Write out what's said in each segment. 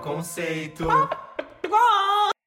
Conceito.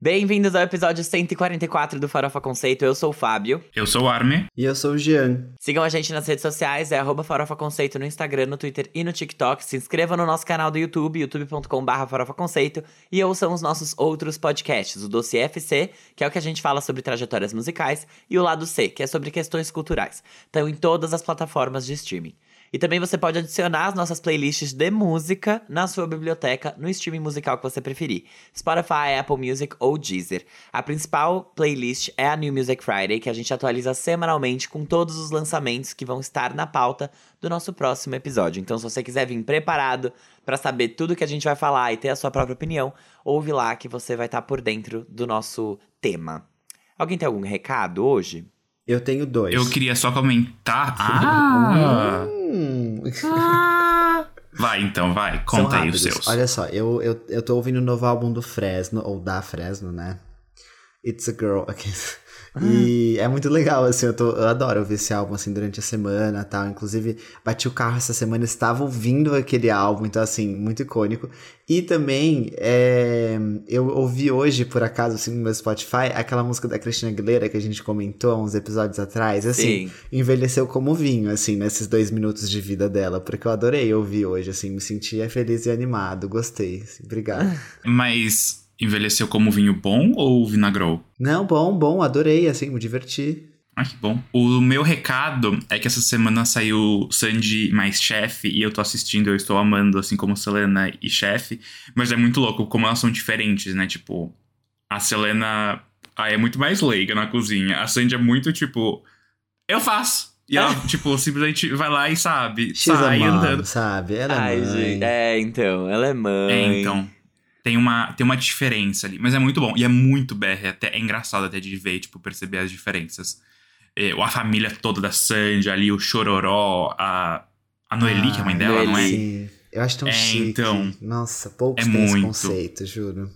Bem-vindos ao episódio 144 do Farofa Conceito. Eu sou o Fábio. Eu sou o Armin. E eu sou o Jean. Sigam a gente nas redes sociais, é arroba Farofa Conceito no Instagram, no Twitter e no TikTok. Se inscrevam no nosso canal do YouTube, youtube.com.br Farofa Conceito. E ouçam os nossos outros podcasts, o Doce FC, que é o que a gente fala sobre trajetórias musicais, e o Lado C, que é sobre questões culturais. Estão em todas as plataformas de streaming. E também você pode adicionar as nossas playlists de música na sua biblioteca, no streaming musical que você preferir. Spotify, Apple Music ou Deezer. A principal playlist é a New Music Friday, que a gente atualiza semanalmente com todos os lançamentos que vão estar na pauta do nosso próximo episódio. Então, se você quiser vir preparado para saber tudo que a gente vai falar e ter a sua própria opinião, ouve lá que você vai estar por dentro do nosso tema. Alguém tem algum recado hoje? Eu tenho dois. Eu queria só comentar. Ah! Hum. Vai então, vai. Conta aí os seus. Olha só, eu, eu, eu tô ouvindo o novo álbum do Fresno, ou da Fresno, né? It's a Girl. E é muito legal, assim, eu, tô, eu adoro ouvir esse álbum, assim, durante a semana e tal. Inclusive, bati o carro essa semana, estava ouvindo aquele álbum, então, assim, muito icônico. E também, é, eu ouvi hoje, por acaso, assim, no meu Spotify, aquela música da Cristina Aguilera que a gente comentou há uns episódios atrás, assim, Sim. envelheceu como vinho, assim, nesses dois minutos de vida dela, porque eu adorei ouvir hoje, assim, me sentia feliz e animado, gostei, assim, obrigado. Mas envelheceu como vinho bom ou vinagrou? Não, bom, bom, adorei, assim, me diverti. Ai, que bom. O meu recado é que essa semana saiu Sandy mais chefe e eu tô assistindo, eu estou amando, assim como Selena e chefe. Mas é muito louco como elas são diferentes, né? Tipo, a Selena ah, é muito mais leiga na cozinha. A Sandy é muito tipo, eu faço. E ela, tipo, simplesmente vai lá e sabe, X a sai mom, andando. sabe? Ela Ai, é mãe. gente. É, então. Ela é mãe. É, então. Tem uma, tem uma diferença ali. Mas é muito bom. E é muito BR. Até, é engraçado até de ver, tipo, perceber as diferenças. É, a família toda da Sandy ali, o Chororó, a, a Noeli, que é a mãe Ah, dela, não é? Noeli. Sim. Eu acho tão É, chique. então. Nossa, poucos É têm esse muito. conceito, juro.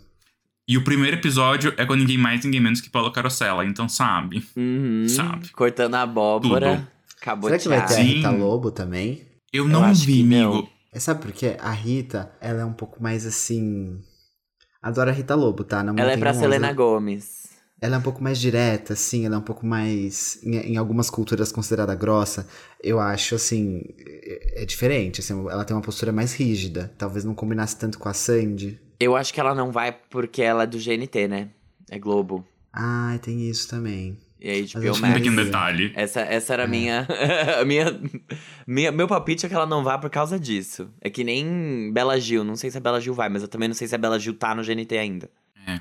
E o primeiro episódio é com ninguém mais, ninguém menos que Paulo Carosella. Então, sabe? Uhum. Sabe. Cortando a abóbora. Tudo. Acabou Será que vai ter a Sim. Rita Lobo também? Eu não acho vi, que não. amigo. É, Sabe por quê? A Rita, ela é um pouco mais assim. Adoro a Rita Lobo, tá? Não Ela é pra. Selena Gomes. Ela é um pouco mais direta, assim, ela é um pouco mais. Em, em algumas culturas considerada grossa, eu acho, assim. É, é diferente, assim, ela tem uma postura mais rígida. Talvez não combinasse tanto com a Sandy. Eu acho que ela não vai porque ela é do GNT, né? É Globo. Ah, tem isso também. E aí, HBO acho Um pequeno detalhe. Essa, essa era a É. minha, a minha, minha. Meu palpite é que ela não vá por causa disso. É que nem Bela Gil. Não sei se a Bela Gil vai, mas eu também não sei se a Bela Gil tá no GNT ainda. É.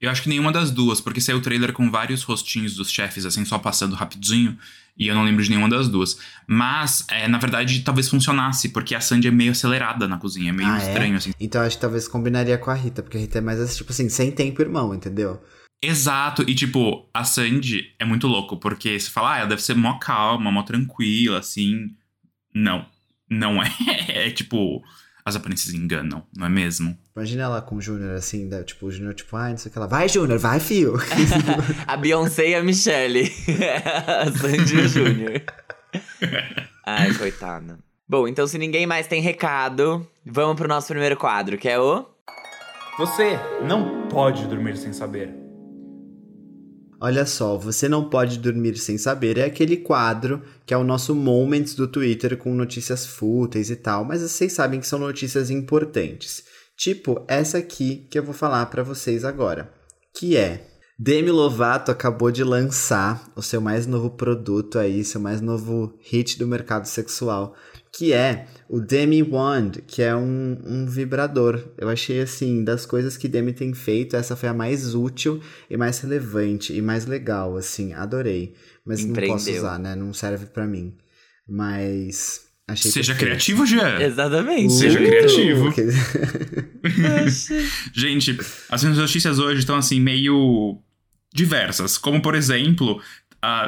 Eu acho que nenhuma das duas, porque saiu o trailer com vários rostinhos dos chefes, assim, só passando rapidinho. E eu não lembro de nenhuma das duas. Mas, é, na verdade, talvez funcionasse, porque a Sandy é meio acelerada na cozinha, é meio Ah, é? estranho, assim. Então acho que talvez combinaria com a Rita, porque a Rita é mais assim, tipo assim, sem tempo, irmão, entendeu? Exato, e tipo, a Sandy é muito louco, porque você fala, ah, ela deve ser mó calma, mó tranquila, assim. Não, não é. É tipo, as aparências enganam, não é mesmo? Imagina ela com o Júnior assim, da- tipo, o Júnior, tipo, ai, não sei o que ela. Vai, Júnior, vai, fio! a Beyoncé e a Michelle. a Sandy e o Júnior. Ai, coitada. Bom, então se ninguém mais tem recado, vamos pro nosso primeiro quadro, que é o. Você não pode dormir sem saber. Olha só, você não pode dormir sem saber. É aquele quadro que é o nosso Moments do Twitter com notícias fúteis e tal, mas vocês sabem que são notícias importantes. Tipo essa aqui que eu vou falar pra vocês agora, que é Demi Lovato acabou de lançar o seu mais novo produto aí, seu mais novo hit do mercado sexual, que é o Demi Wand, que é um, um vibrador. Eu achei assim, das coisas que Demi tem feito, essa foi a mais útil e mais relevante e mais legal, assim, adorei. Mas não posso Empreendeu. usar, né? Não serve pra mim. Mas achei Seja perfeito. criativo, Jean. Exatamente. Seja Uh, criativo. que- Gente, as minhas notícias hoje estão assim, meio diversas. Como, por exemplo,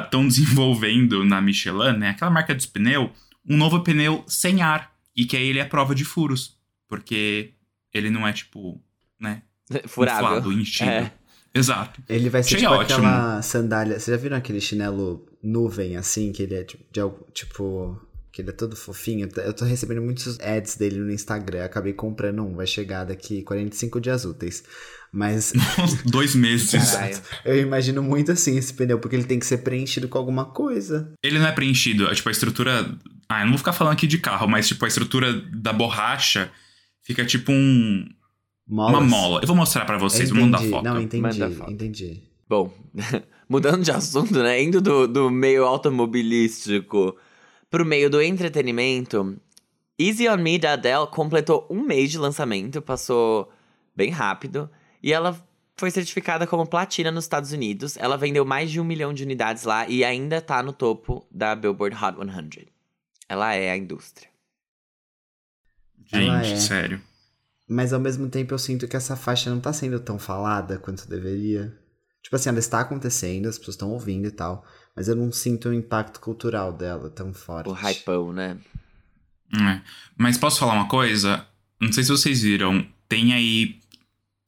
estão desenvolvendo na Michelin, né? Aquela marca dos pneus, um novo pneu sem ar. E que aí ele é prova de furos. Porque ele não é, tipo, né? Furável. Inflado, enchido. É. Exato. Ele vai ser Achei tipo ótimo. aquela sandália. Vocês já viram aquele chinelo nuvem assim, que ele é tipo, de algo- tipo Que ele é todo fofinho. Eu tô recebendo muitos ads dele no Instagram. Acabei comprando um, vai chegar daqui 45 dias úteis. Mas. Dois meses. Caralho. Eu imagino muito assim esse pneu, porque ele tem que ser preenchido com alguma coisa. Ele não é preenchido, é, tipo, a estrutura. Ah, eu não vou ficar falando aqui de carro, mas tipo, a estrutura da borracha fica tipo um. Molas. Uma mola. Eu vou mostrar pra vocês, Eu vou mandar foto. Não, entendi, Manda foto. entendi. Bom, mudando de assunto, né? Indo do, do meio automobilístico pro meio do entretenimento, Easy on Me da Adele completou um mês de lançamento, passou bem rápido, e ela foi certificada como platina nos Estados Unidos. Ela vendeu mais de um milhão de unidades lá e ainda tá no topo da Billboard Hot 100. Ela é a indústria. Gente, é. sério. Mas ao mesmo tempo eu sinto que essa faixa não tá sendo tão falada quanto deveria. Tipo assim, ela está acontecendo, as pessoas estão ouvindo e tal. Mas eu não sinto o impacto cultural dela tão forte. O hypão, né? É. Mas posso falar uma coisa? Não sei se vocês viram, tem aí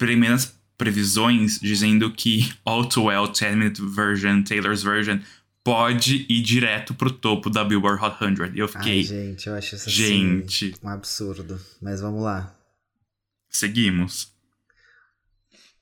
primeiras previsões dizendo que All Too Well 10 Minute Version, Taylor's Version, pode ir direto pro topo da Billboard Hot 100. E eu Ai, fiquei, gente, eu acho isso assim, gente, um absurdo. Mas vamos lá. seguimos.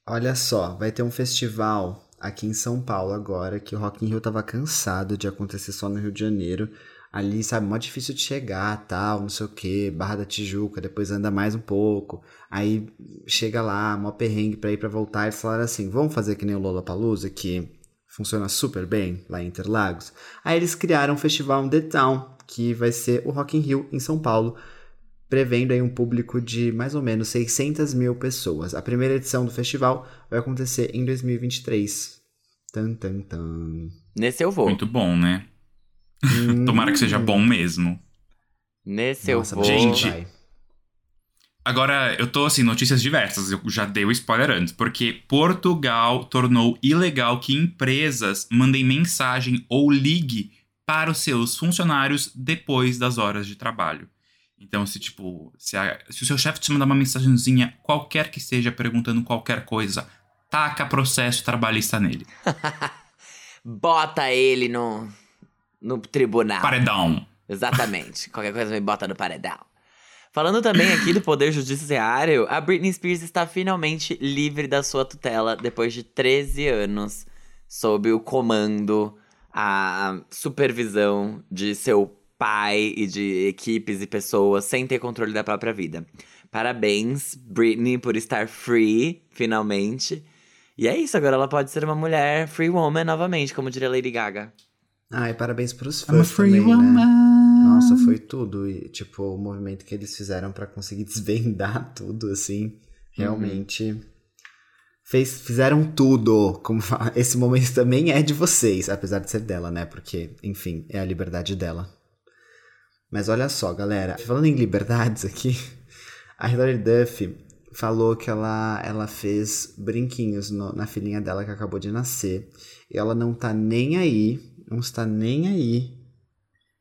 Olha só, vai ter um festival aqui em São Paulo agora, que o Rock in Rio tava cansado de acontecer só no Rio de Janeiro. Ali, sabe, mó difícil de chegar, tal, não sei o que, Barra da Tijuca, depois anda mais um pouco. Aí chega lá, mó perrengue pra ir pra voltar, eles falaram assim, vamos fazer que nem o Lollapalooza, que funciona super bem lá em Interlagos. Aí eles criaram o festival The Town, que vai ser o Rock in Rio em São Paulo, prevendo aí um público de mais ou menos 600 mil pessoas. A primeira edição do festival vai acontecer em 2023. Tan, tan, tan. Nesse eu vou. Muito bom, né? Tomara que seja bom mesmo. Nesse Nossa, eu vou. Gente, vai. Agora, eu tô assim, notícias diversas, eu já dei o spoiler antes, porque Portugal tornou ilegal que empresas mandem mensagem ou ligue para os seus funcionários depois das horas de trabalho. Então, se tipo, se, a- se o seu chefe te mandar uma mensagenzinha, qualquer que seja, perguntando qualquer coisa, taca processo trabalhista nele. Bota ele no, no tribunal. Paredão. Exatamente. Qualquer coisa me bota no paredão. Falando também aqui do Poder Judiciário, a Britney Spears está finalmente livre da sua tutela depois de 13 anos sob o comando, a supervisão de seu pai e de equipes e pessoas sem ter controle da própria vida. Parabéns, Britney, por estar free, finalmente. E é isso, agora ela pode ser uma mulher free woman novamente, como diria Lady Gaga. Ai, parabéns pros fãs também, né? woman. Nossa, foi tudo. E, tipo, o movimento que eles fizeram pra conseguir desvendar tudo, assim, realmente. Fez, fizeram tudo. Como fala, esse momento também é de vocês, apesar de ser dela, né? Porque, enfim, é a liberdade dela. Mas olha só, galera. Falando em liberdades aqui, a Hilary Duff falou que ela, ela fez brinquinhos no- na filhinha dela que acabou de nascer. E ela não tá nem aí, não está nem aí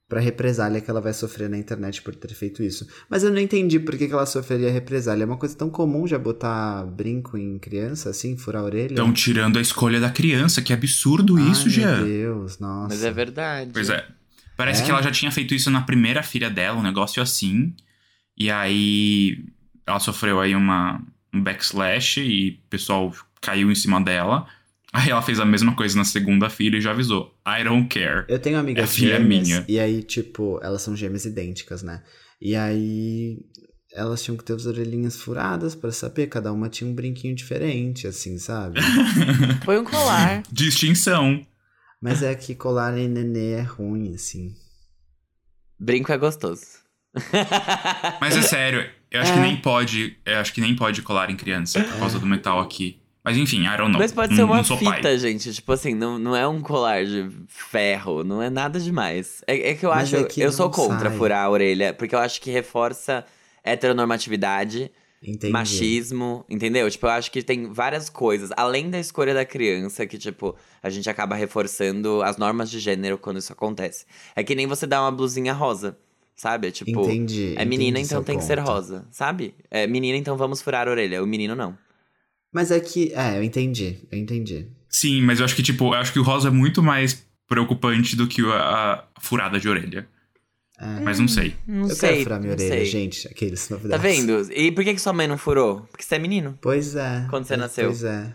pra represália que ela vai sofrer na internet por ter feito isso. Mas eu não entendi por que, que ela sofreria represália. É uma coisa tão comum já botar brinco em criança, assim, furar a orelha. Estão tirando a escolha da criança, que absurdo Ai, isso, Jean. Meu Deus, nossa. Mas é verdade. Pois é. Parece É? que ela já tinha feito isso na primeira filha dela, um negócio assim. E aí ela sofreu aí uma, um backslash e o pessoal caiu em cima dela. Aí ela fez a mesma coisa na segunda filha e já avisou. I don't care. Eu tenho amigas É filha gêmeas, minha. E aí, tipo, elas são gêmeas idênticas, né? E aí, elas tinham que ter as orelhinhas furadas pra saber. Cada uma tinha um brinquinho diferente, assim, sabe? Foi um colar. Distinção. Mas é que colar em nenê é ruim, assim. Brinco é gostoso. Mas é sério, eu acho É. que nem pode. Eu acho que nem pode colar em criança por causa do metal aqui. Mas enfim, I don't know. Mas pode Não- ser uma fita, pai. gente. Tipo assim, não, não é um colar de ferro, não é nada demais. É, é que eu Mas acho. é que eu sou contra sai. furar a orelha, porque eu acho que reforça heteronormatividade, Entendi. machismo, entendeu? Tipo, eu acho que tem várias coisas, além da escolha da criança, que, tipo, a gente acaba reforçando as normas de gênero quando isso acontece. É que nem você dá uma blusinha rosa, sabe? Tipo, Entendi. é menina, entendi então tem que ser rosa, sabe? É menina, então vamos furar a orelha. O menino não. Mas é que. É, eu entendi. Eu entendi. Sim, mas eu acho que, tipo, eu acho que o rosa é muito mais preocupante do que a, a furada de orelha. Mas não sei. Não eu sei. quero furar minha orelha, sei. gente. Aqueles Tá novidades. vendo? E por que, que sua mãe não furou? Porque você é menino. Pois é. Quando você Pois- nasceu? Pois é.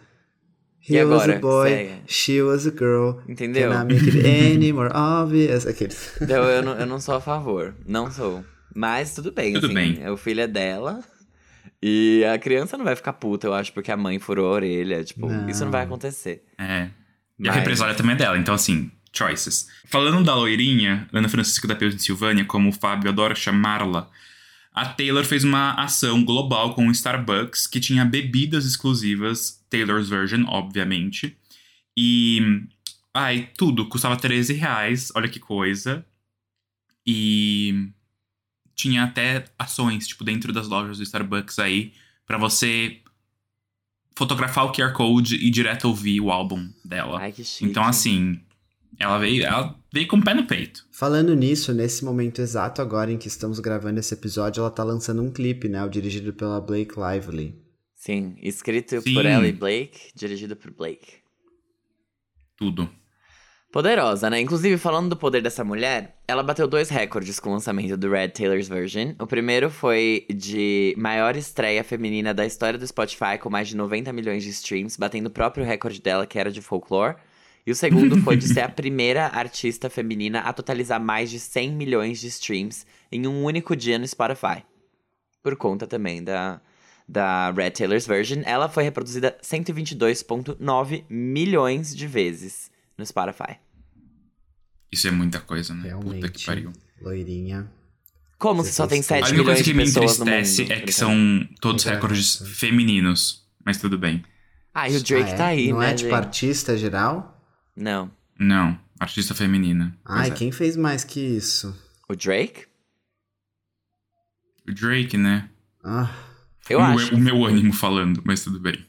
E He was agora? a boy, Segue. she was a girl. Entendeu? Can I make it any more obvious? Aqueles. Eu, eu, não, eu não sou a favor. Não sou. Mas tudo bem, Tudo assim. bem. O filho é dela. E a criança não vai ficar puta, eu acho, porque a mãe furou a orelha. Tipo, Não. isso não vai acontecer. É. E a Mas- represália também é dela, então assim, choices. Falando da loirinha, Ana Francisca da Pensilvânia, como o Fábio adora chamá-la, a Taylor fez uma ação global com o Starbucks que tinha bebidas exclusivas, Taylor's Version, obviamente. E. Ai, tudo custava 13 reais, olha que coisa. E. Tinha até ações, tipo, dentro das lojas do Starbucks aí, pra você fotografar o QR Code e direto ouvir o álbum dela. Ai, que chique. Então, assim, ela veio, ela veio com o pé no peito. Falando nisso, nesse momento exato agora em que estamos gravando esse episódio, ela tá lançando um clipe, né? O dirigido pela Blake Lively. Sim, escrito Sim. por Ellie Blake, dirigido por Blake. Tudo. Poderosa, né? Inclusive, falando do poder dessa mulher, ela bateu dois recordes com o lançamento do Red Taylor's Version. O primeiro foi de maior estreia feminina da história do Spotify, com mais de 90 milhões de streams, batendo o próprio recorde dela, que era de folklore. E o segundo foi de ser a primeira artista feminina a totalizar mais de 100 milhões de streams em um único dia no Spotify. Por conta também da, da Red Taylor's Version, ela foi reproduzida 122,9 milhões de vezes no Spotify. Isso é muita coisa, né? Realmente. Puta que pariu. Loirinha. Como Você se só tem fez 7 A única milhões coisa que de me pessoas no mundo? entristece é que são todos Brincadeira. recordes femininos. Mas tudo bem. Ah, e o Drake Ah, é? tá aí, Não né, é tipo gente? artista geral? Não. Não, artista feminina. Ai, é. quem fez mais que isso? O Drake? O Drake, né? Ah, Eu o, acho. o meu ânimo falando, mas tudo bem.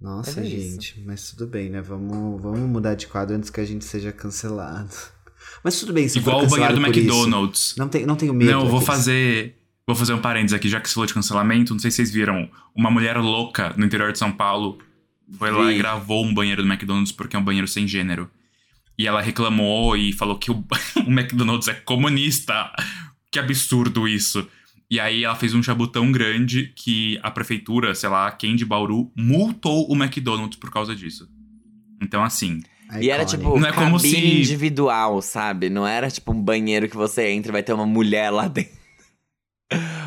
nossa, é isso. gente. Mas tudo bem, né? Vamos, vamos mudar de quadro antes que a gente seja cancelado. Mas tudo bem, se Igual for o banheiro do por isso. McDonald's. Não, tem, não tenho medo. Não, eu vou fazer. Vou fazer um parênteses aqui, já que você falou de cancelamento. Não sei se vocês viram. Uma mulher louca no interior de São Paulo foi lá e gravou um banheiro do McDonald's porque é um banheiro sem gênero. E ela reclamou e falou que o, o McDonald's é comunista. Que absurdo isso. E aí ela fez um chabu tão grande que a prefeitura, sei lá, quem de Bauru, multou o McDonald's por causa disso. Então, assim, E era tipo Não é como se- individual, sabe? Não era tipo um banheiro que você entra e vai ter uma mulher lá dentro.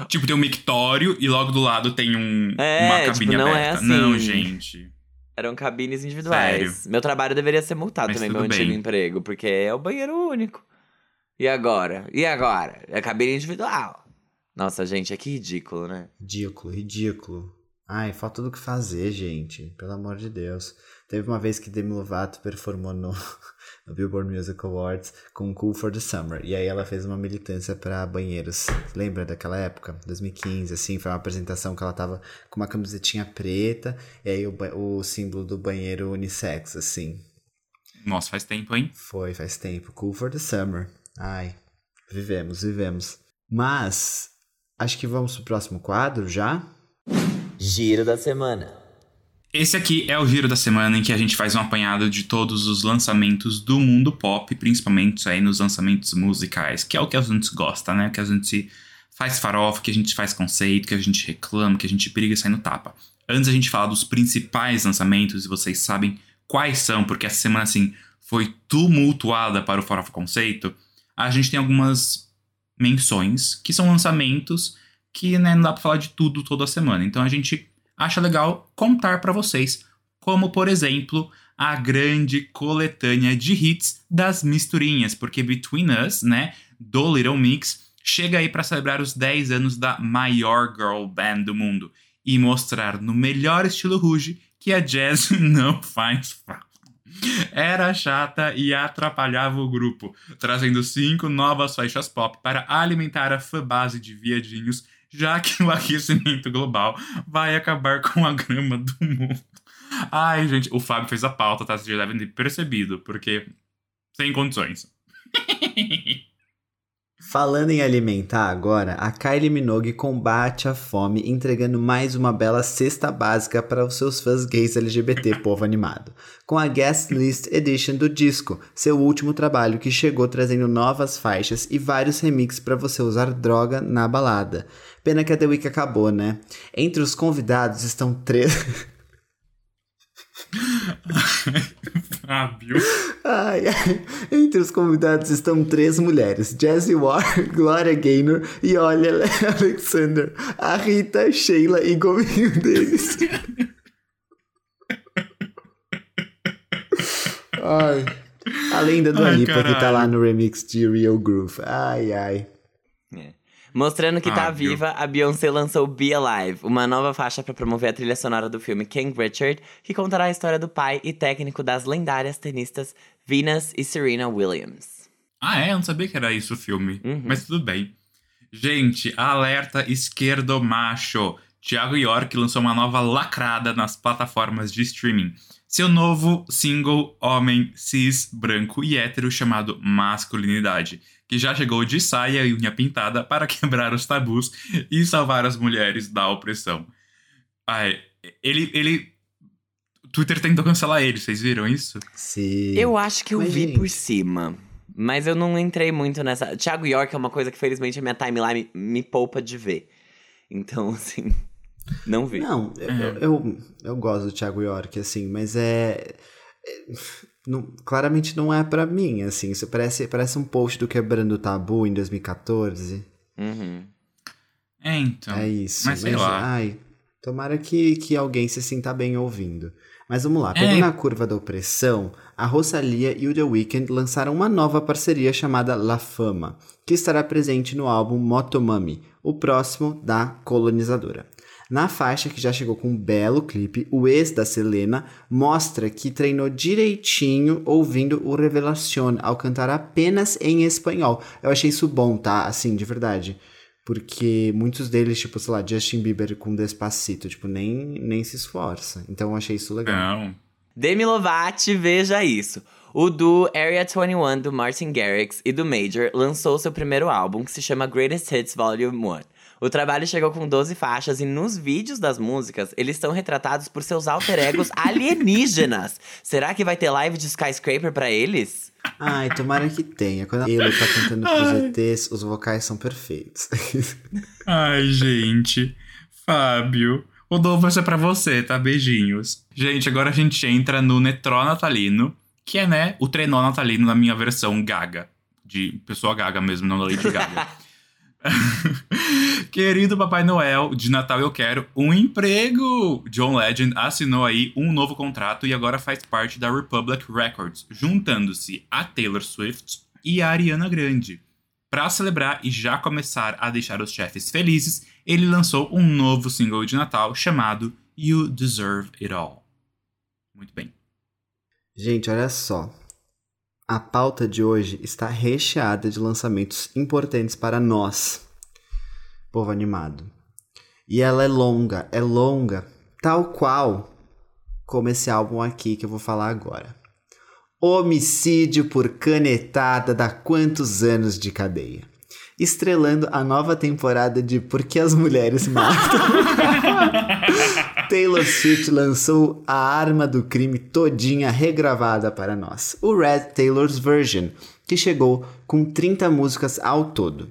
tipo, tem um mictório e logo do lado tem um, É, uma tipo, cabine não é aberta. assim. Não, gente. Eram cabines individuais. Meu trabalho deveria ser multado Mas também, meu antigo bem. emprego, porque é o banheiro único. E agora? E agora? É cabine individual. Nossa, gente, é que ridículo, né? Ridículo, ridículo. Ai, falta do que fazer, gente. Pelo amor de Deus. Teve uma vez que Demi Lovato performou no, no Billboard Music Awards com Cool for the Summer. E aí ela fez uma militância pra banheiros. Lembra daquela época? 2015, assim. Foi uma apresentação que ela tava com uma camisetinha preta. E aí o, o símbolo do banheiro unissex, assim. Nossa, faz tempo, hein? Foi, faz tempo. Cool for the Summer. Ai, vivemos, vivemos. Mas, acho que vamos pro próximo quadro já. Giro da semana. Esse aqui é o giro da semana em que a gente faz um apanhado de todos os lançamentos do mundo pop, principalmente aí nos lançamentos musicais, que é o que a gente gosta, né? Que a gente faz farofa, que a gente faz conceito, que a gente reclama, que a gente briga e sai no tapa. Antes a gente falar dos principais lançamentos, e vocês sabem quais são, porque essa semana, assim, foi tumultuada para o Farofa Conceito, a gente tem algumas menções, que são lançamentos que né, não dá pra falar de tudo toda semana. Então a gente acha legal contar pra vocês, como por exemplo, a grande coletânea de hits das misturinhas, porque Between Us, né, do Little Mix, chega aí pra celebrar os 10 anos da maior girl band do mundo e mostrar no melhor estilo Rouge que a jazz não faz. Era chata e atrapalhava o grupo, trazendo cinco novas faixas pop para alimentar a fã-base de viadinhos, já que o aquecimento global vai acabar com a grama do mundo. Ai, gente, o Fábio fez a pauta, tá? Vocês já devem ter percebido, porque sem condições. Falando em alimentar agora, a Kylie Minogue combate a fome entregando mais uma bela cesta básica para os seus fãs gays LGBT povo animado. Com a Guest List Edition do disco, seu último trabalho que chegou trazendo novas faixas e vários remixes para você usar droga na balada. Pena que a The Week acabou, né? Entre os convidados estão três... Fábio. Ai, ai. Entre os convidados estão três mulheres: Jessie Ware, Gloria Gaynor e Olha Alexander. A Rita, Sheila e Gominho deles. ai. A lenda do Ai, que tá lá no remix de Real Groove. Ai, ai. Mostrando que tá Ah, viu? viva, a Beyoncé lançou Be Alive, uma nova faixa pra promover a trilha sonora do filme King Richard, que contará a história do pai e técnico das lendárias tenistas Venus e Serena Williams. Ah, é? Eu não sabia que era isso o filme. Uhum. Mas tudo bem. Gente, alerta esquerdo macho. Thiago York lançou uma nova lacrada nas plataformas de streaming. Seu novo single Homem Cis, Branco e Hétero chamado Masculinidade, que já chegou de saia e unha pintada para quebrar os tabus e salvar as mulheres da opressão. Ai, ele, ele... O Twitter tentou cancelar ele, vocês viram isso? Sim. Eu acho que eu Mas, vi gente. por cima. Mas eu não entrei muito nessa. Thiago York é uma coisa que, felizmente, a minha timeline me, me poupa de ver. Então, assim. Não vi. Não, eu, É. eu, eu, eu gosto do Thiago York, assim, mas é. É- não- claramente não é pra mim, assim. Isso parece, parece um post do Quebrando o Tabu em 2014. Uhum. É, então. é isso. mas sei lá. Ai, tomara que, que alguém se sinta bem ouvindo. Mas vamos lá, pegando É. a curva da opressão, a Rosalia e o The Weeknd lançaram uma nova parceria chamada La Fama, que estará presente no álbum Motomami, o próximo da colonizadora. Na faixa, que já chegou com um belo clipe, o ex da Selena mostra que treinou direitinho ouvindo o Revelación ao cantar apenas em espanhol. Eu achei isso bom, tá? Assim, de verdade. Porque muitos deles, tipo, sei lá, Justin Bieber com Despacito, tipo, nem, nem se esforça. Então eu achei isso legal. Não. Demi Lovato, veja isso. O duo Area 21 do Martin Garrix e do Major lançou seu primeiro álbum, que se chama Greatest Hits Volume 1. O trabalho chegou com 12 faixas e nos vídeos das músicas, eles estão retratados por seus alter egos alienígenas. Será que vai ter live de Skyscraper pra eles? Ai, tomara que tenha. Quando ele tá cantando pros ETs, os vocais são perfeitos. Ai, gente. Fábio. O novo vai ser pra você, tá? Beijinhos. Gente, agora a gente entra no Netró Natalino, que é, né, o trenó natalino na minha versão gaga. De pessoa gaga mesmo, não da Lady Gaga. Querido Papai Noel, de Natal eu quero um emprego! John Legend assinou aí um novo contrato e agora faz parte da Republic Records, juntando-se a Taylor Swift e a Ariana Grande. Para celebrar e já começar a deixar os chefes felizes, ele lançou um novo single de Natal chamado You Deserve It All. Muito bem. Gente, olha só. A pauta de hoje está recheada de lançamentos importantes para nós, povo animado. E ela é longa, é longa, tal qual como esse álbum aqui que eu vou falar agora. Homicídio por canetada dá quantos anos de cadeia? Estrelando a nova temporada de Por que as Mulheres Matam. Taylor Swift lançou a arma do crime todinha regravada para nós, o Red Taylor's Version, que chegou com 30 músicas ao todo,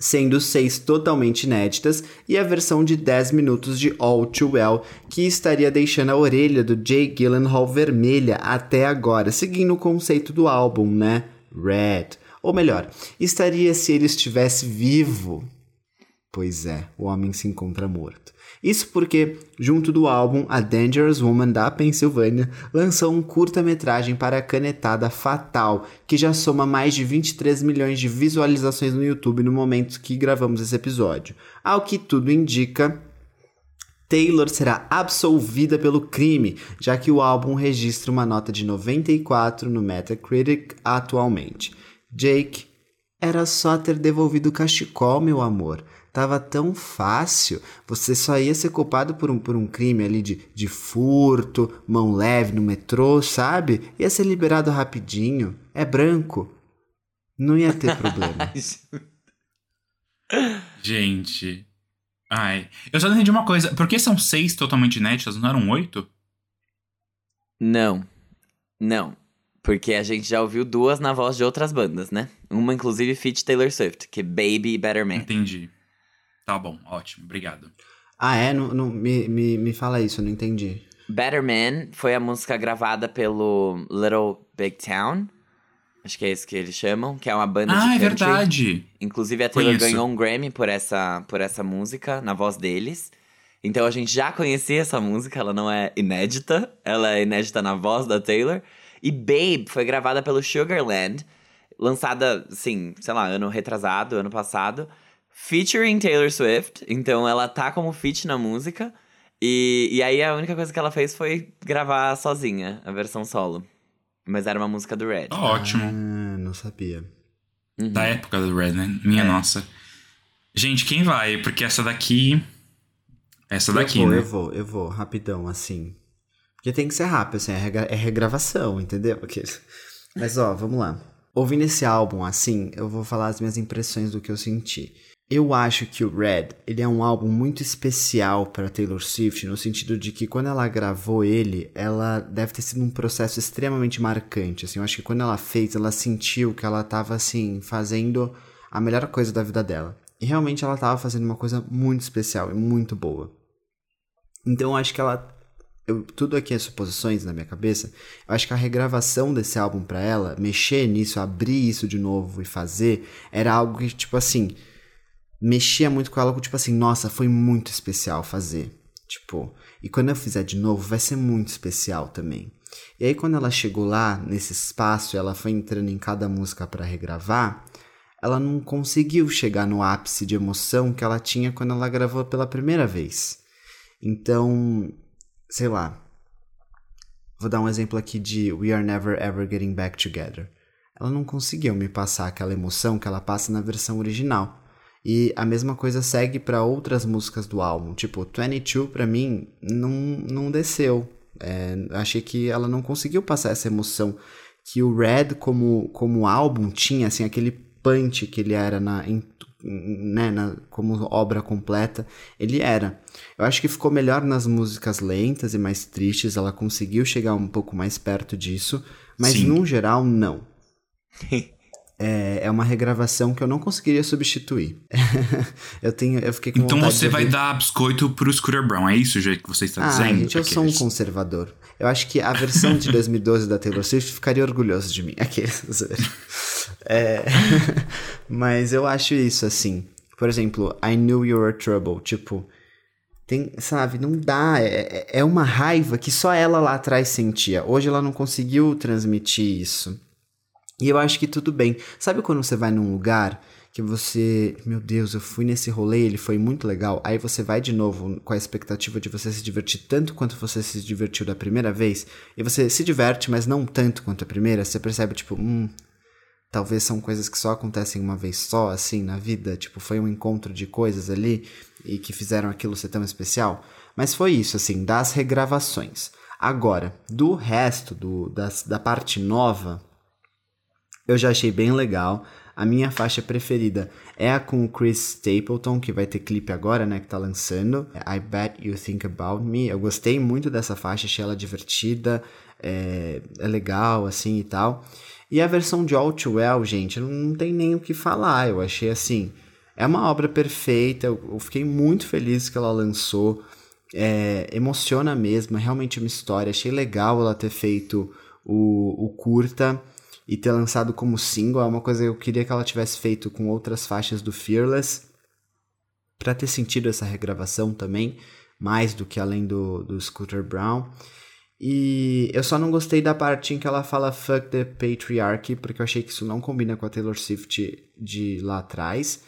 sendo seis totalmente inéditas e a versão de 10 minutos de All Too Well, que estaria deixando a orelha do Jay Gyllenhaal vermelha até agora, seguindo o conceito do álbum, né? Red. Ou melhor, estaria se ele estivesse vivo. Pois é, o homem se encontra morto. Isso porque, junto do álbum A Dangerous Woman da Pensilvânia, lançou um curta-metragem para a canetada Fatal, que já soma mais de 23 milhões de visualizações no YouTube no momento que gravamos esse episódio. Ao que tudo indica, Taylor será absolvida pelo crime, já que o álbum registra uma nota de 94 no Metacritic atualmente. Jake, era só ter devolvido o cachecol, meu amor. Tava tão fácil. Você só ia ser culpado por um, por um crime ali de, de furto, mão leve no metrô, sabe? Ia ser liberado rapidinho. É branco. Não ia ter problema. Gente. Ai. Eu só não entendi uma coisa. Por que são seis totalmente inéditas? Não eram oito? Não. Não. Porque a gente já ouviu duas na voz de outras bandas, né? Uma, inclusive, feat Taylor Swift, que é Baby e Better Man. Entendi. Tá bom, ótimo, obrigado. Ah, é? Não, não, me, me, me fala isso, eu não entendi. Better Man foi a música gravada pelo Little Big Town. Acho que é isso que eles chamam, que é uma banda de Ah, é country. verdade. Inclusive a Taylor ganhou um Grammy por essa, por essa música, na voz deles. Então a gente já conhecia essa música, ela não é inédita, ela é inédita na voz da Taylor. E Babe foi gravada pelo Sugarland, lançada, assim, sei lá, ano retrasado, ano passado, featuring Taylor Swift. Então ela tá como feat na música. E, e aí a única coisa que ela fez foi gravar sozinha, a versão solo. Mas era uma música do Red. Tá ótimo. Ah, não sabia. Uhum. Da época do Red, né? Minha É. nossa. Gente, quem vai? Porque essa daqui. Essa daqui, eu vou, né? eu vou, eu vou, rapidão, assim. Porque tem que ser rápido, assim, é, regra- é regravação, entendeu? Mas ó, vamos lá. Ouvindo esse álbum, assim, eu vou falar as minhas impressões do que eu senti. Eu acho que o Red, ele é um álbum muito especial para Taylor Swift, no sentido de que quando ela gravou ele, ela deve ter sido um processo extremamente marcante, assim. Eu acho que quando ela fez, ela sentiu que ela estava assim, fazendo a melhor coisa da vida dela. E realmente ela estava fazendo uma coisa muito especial e muito boa. Então eu acho que ela. Eu, tudo aqui é suposições na minha cabeça. Eu acho que a regravação desse álbum pra ela, mexer nisso, abrir isso de novo e fazer, era algo que, tipo assim, mexia muito com ela, tipo assim, nossa, foi muito especial fazer. Tipo, e quando eu fizer de novo, vai ser muito especial também. E aí, quando ela chegou lá, nesse espaço, ela foi entrando em cada música pra regravar, ela não conseguiu chegar no ápice de emoção que ela tinha quando ela gravou pela primeira vez. Então, sei lá. Vou dar um exemplo aqui de We Are Never Ever Getting Back Together. Ela não conseguiu me passar aquela emoção que ela passa na versão original. E a mesma coisa segue para outras músicas do álbum. Tipo, 22 pra mim não, não desceu. É, achei que ela não conseguiu passar essa emoção que o Red como, como álbum tinha, assim, aquele punch que ele era na, em, né, na, como obra completa, ele era. Eu acho que ficou melhor nas músicas lentas e mais tristes, ela conseguiu chegar um pouco mais perto disso, mas Sim. no geral, não. É, é uma regravação que eu não conseguiria substituir. eu tenho, eu fiquei com Então você vai dar biscoito pro Scooter Brown, é isso, que você está Ah, dizendo? gente, eu sou um conservador. Eu acho que a versão de 2012 da Taylor Swift ficaria orgulhoso de mim. Aqueles. É... Mas eu acho isso assim. Por exemplo, I Knew You Were Trouble. Tipo, tem, sabe, não dá. É, é uma raiva que só ela lá atrás sentia. Hoje ela não conseguiu transmitir isso. E eu acho que tudo bem. Sabe quando você vai num lugar que você, meu Deus, eu fui nesse rolê, ele foi muito legal. Aí você vai de novo com a expectativa de você se divertir tanto quanto você se divertiu da primeira vez, e você se diverte, mas não tanto quanto a primeira. Você percebe tipo, hum, talvez são coisas que só acontecem uma vez só assim na vida, tipo, foi um encontro de coisas ali e que fizeram aquilo ser tão especial. Mas foi isso assim, das regravações. Agora, do resto do das, da parte nova, eu já achei bem legal. A minha faixa preferida é a com o Chris Stapleton, que vai ter clipe agora, né, que tá lançando. I Bet You Think About Me. Eu gostei muito dessa faixa, achei ela divertida, é, é legal, assim, e tal. E a versão de All Too Well, gente, não, tem nem o que falar. Eu achei, assim, é uma obra perfeita. Eu fiquei muito feliz que ela lançou. É, emociona mesmo, é realmente uma história. Achei legal ela ter feito o, o curta e ter lançado como single é uma coisa que eu queria que ela tivesse feito com outras faixas do Fearless para ter sentido essa regravação também, mais do que além do, do Scooter Brown. E eu só não gostei da parte em que ela fala fuck the patriarchy, porque eu achei que isso não combina com a Taylor Swift de lá atrás.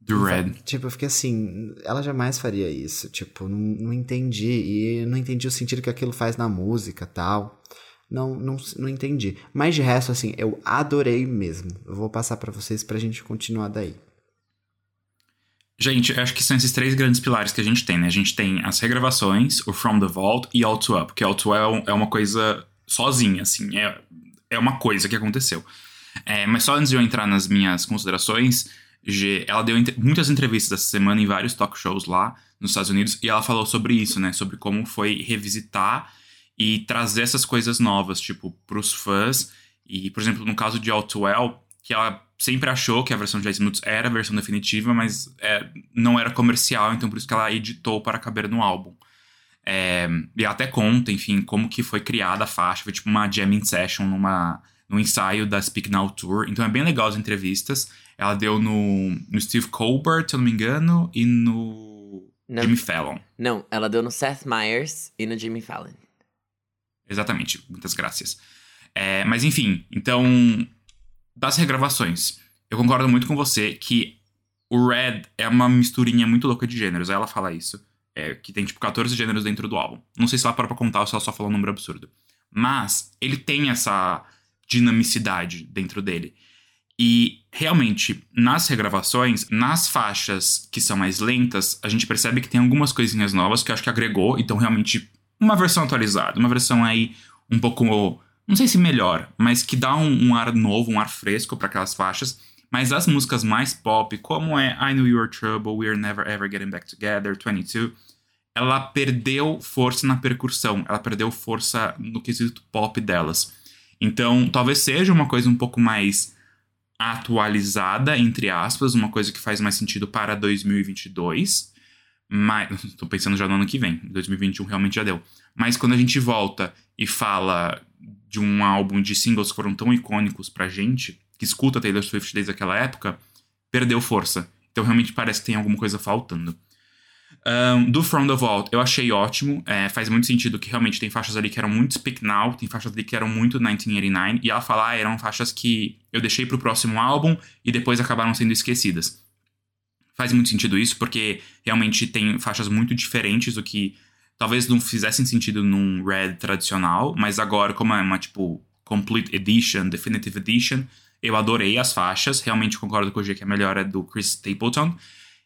Do Red. Tipo, eu fiquei assim, ela jamais faria isso. Tipo, não, não entendi. E não entendi o sentido que aquilo faz na música tal. Não, não, não entendi. Mas de resto, assim, eu adorei mesmo. Eu vou passar pra vocês pra gente continuar daí. Gente, acho que são esses três grandes pilares que a gente tem, né? A gente tem as regravações, o From the Vault e All Too Up. Que All Too Up é uma coisa sozinha, assim. É, é uma coisa que aconteceu. É, mas só antes de eu entrar nas minhas considerações, G, ela deu muitas entrevistas essa semana em vários talk shows lá nos Estados Unidos e ela falou sobre isso, né? Sobre como foi revisitar e trazer essas coisas novas, tipo, pros fãs. E, por exemplo, no caso de All Too Well, que ela sempre achou que a versão de 10 minutos era a versão definitiva, mas é, não era comercial, então por isso que ela editou para caber no álbum. É, e ela até conta, enfim, como que foi criada a faixa. Foi tipo uma jamming session numa, num ensaio da Speak Now Tour. Então é bem legal as entrevistas. Ela deu no, no Steve Colbert, se eu não me engano, e no Não. Jimmy Fallon. Não, ela deu no Seth Meyers e no Jimmy Fallon. Exatamente, muitas graças. É, mas enfim, então, das regravações, eu concordo muito com você que o Red é uma misturinha muito louca de gêneros. Ela fala isso. é, que tem tipo 14 gêneros dentro do álbum. Não sei se ela parou pra contar ou se ela só falou um número absurdo. Mas ele tem essa dinamicidade dentro dele. E realmente, nas regravações, nas faixas que são mais lentas, a gente percebe que tem algumas coisinhas novas que eu acho que agregou. Então, realmente, uma versão atualizada, uma versão aí um pouco. Não sei se melhor, mas que dá um, um ar novo, um ar fresco para aquelas faixas. Mas as músicas mais pop, como é I Knew You Were Trouble, We're Never Ever Getting Back Together, 22, ela perdeu força na percussão, ela perdeu força no quesito pop delas. Então, talvez seja uma coisa um pouco mais atualizada, entre aspas, uma coisa que faz mais sentido para 2022. Mas, tô pensando já no ano que vem, 2021 realmente já deu. Mas quando a gente volta e fala de um álbum de singles que foram tão icônicos pra gente, que escuta Taylor Swift desde aquela época, perdeu força. Então realmente parece que tem alguma coisa faltando. Um, do From the Vault, eu achei ótimo. É, faz muito sentido que realmente tem faixas ali que eram muito Speak Now, tem faixas ali que eram muito 1989, e ela fala, ah, eram faixas que eu deixei pro próximo álbum e depois acabaram sendo esquecidas. Faz muito sentido isso, porque realmente tem faixas muito diferentes, o que talvez não fizessem sentido num Red tradicional, mas agora, como é uma, tipo, Complete Edition, Definitive Edition, eu adorei as faixas, realmente concordo com o G que a melhor é do Chris Stapleton.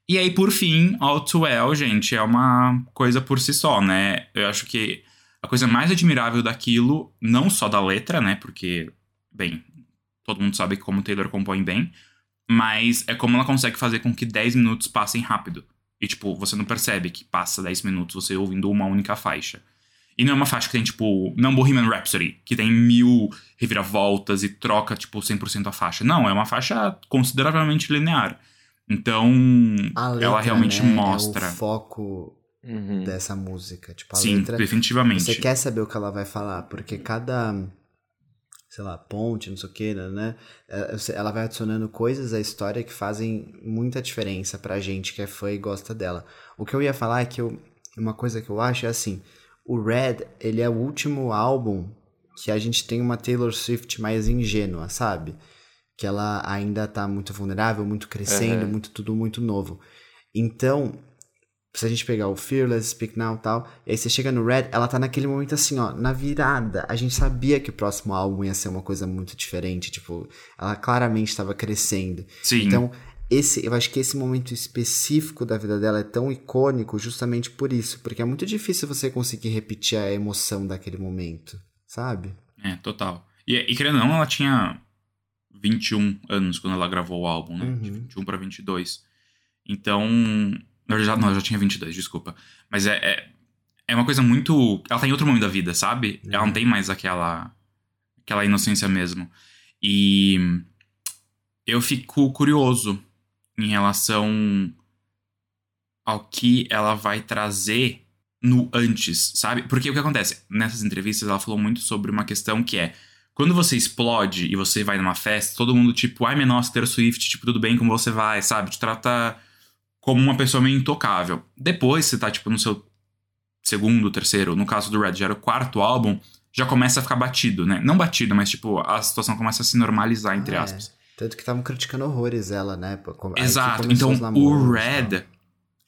E aí, por fim, All Too Well, gente, é uma coisa por si só, né? Eu acho que a coisa mais admirável daquilo, não só da letra, né? Porque, bem, todo mundo sabe como Taylor compõe bem, mas é como ela consegue fazer com que 10 minutos passem rápido. E, tipo, você não percebe que passa 10 minutos você ouvindo uma única faixa. E não é uma faixa que tem, tipo, não Bohemian Rhapsody, que tem mil reviravoltas e troca, tipo, 100% a faixa. Não, é uma faixa consideravelmente linear. Então, A letra, ela realmente né, mostra. É o foco Uhum. dessa música. Tipo, a Sim, letra. definitivamente. Você quer saber o que ela vai falar, porque cada, sei lá, ponte, não sei o que, né? é, você- Ela vai adicionando coisas à história que fazem muita diferença pra gente que é fã e gosta dela. O que eu ia falar é que eu, uma coisa que eu acho é assim, o Red, ele é o último álbum que a gente tem uma Taylor Swift mais ingênua, sabe? Que ela ainda tá muito vulnerável, muito crescendo, Aham. muito tudo muito novo. Então, se a gente pegar o Fearless, Speak Now e tal, e aí você chega no Red, ela tá naquele momento assim, ó, na virada. A gente sabia que o próximo álbum ia ser uma coisa muito diferente, tipo, ela claramente estava crescendo. Sim. Então, esse, eu acho que esse momento específico da vida dela é tão icônico justamente por isso, porque é muito difícil você conseguir repetir a emoção daquele momento, sabe? É, total. E, e querendo ou não, ela tinha 21 anos quando ela gravou o álbum, né? De Uhum. 21 pra 22. Então. Na verdade, não, ela já tinha 22, desculpa. Mas é, é, é uma coisa muito. Ela tá em outro momento da vida, sabe? Ela não Uhum. tem mais aquela. aquela inocência mesmo. E. Eu fico curioso em relação ao que ela vai trazer no antes, sabe? Porque o que acontece? Nessas entrevistas ela falou muito sobre uma questão que é quando você explode e você vai numa festa, todo mundo tipo, ai, minha nossa, Taylor Swift, tipo, tudo bem como você vai, sabe? Te trata como uma pessoa meio intocável. Depois você tá, tipo, no seu segundo, terceiro, no caso do Red, já era o quarto álbum, já começa a ficar batido, né? Não batido, mas, tipo, a situação começa a se normalizar, entre Ah, é. aspas. Tanto que estavam criticando horrores ela, né? Como- Exato. Então, o tal. Red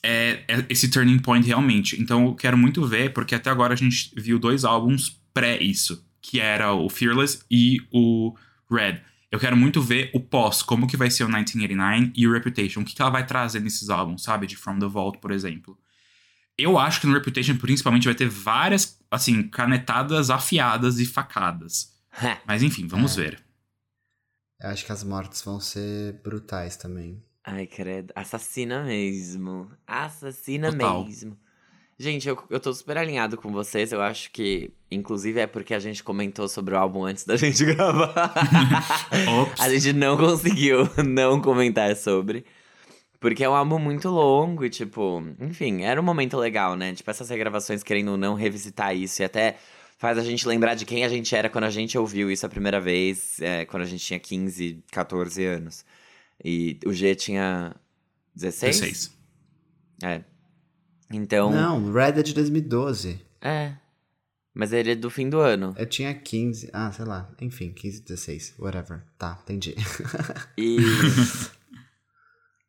é, é esse turning point realmente. Então, eu quero muito ver, porque até agora a gente viu dois álbuns pré isso, que era o Fearless e o Red. Eu quero muito ver o pós, como que vai ser o 1989 e o Reputation. O que, que ela vai trazer nesses álbuns, sabe? De From the Vault, por exemplo. Eu acho que no Reputation, principalmente, vai ter várias, assim, canetadas afiadas e facadas. Mas enfim, vamos É. ver. Eu acho que as mortes vão ser brutais também. Ai, credo. Assassina mesmo. Assassina Total. mesmo. Gente, eu, eu tô super alinhado com vocês. Eu acho que, inclusive, é porque a gente comentou sobre o álbum antes da gente gravar. A gente não conseguiu não comentar sobre. Porque é um álbum muito longo e, tipo, enfim, era um momento legal, né? Tipo, essas regravações querendo ou não revisitar isso e até faz a gente lembrar de quem a gente era quando a gente ouviu isso a primeira vez, é, quando a gente tinha 15, 14 anos. E o G tinha 16? 16. É. Então. Não, Red é de 2012. É. Mas ele é do fim do ano. Eu tinha 15. Ah, sei lá. Enfim, 15, 16. Whatever. Tá, entendi. E.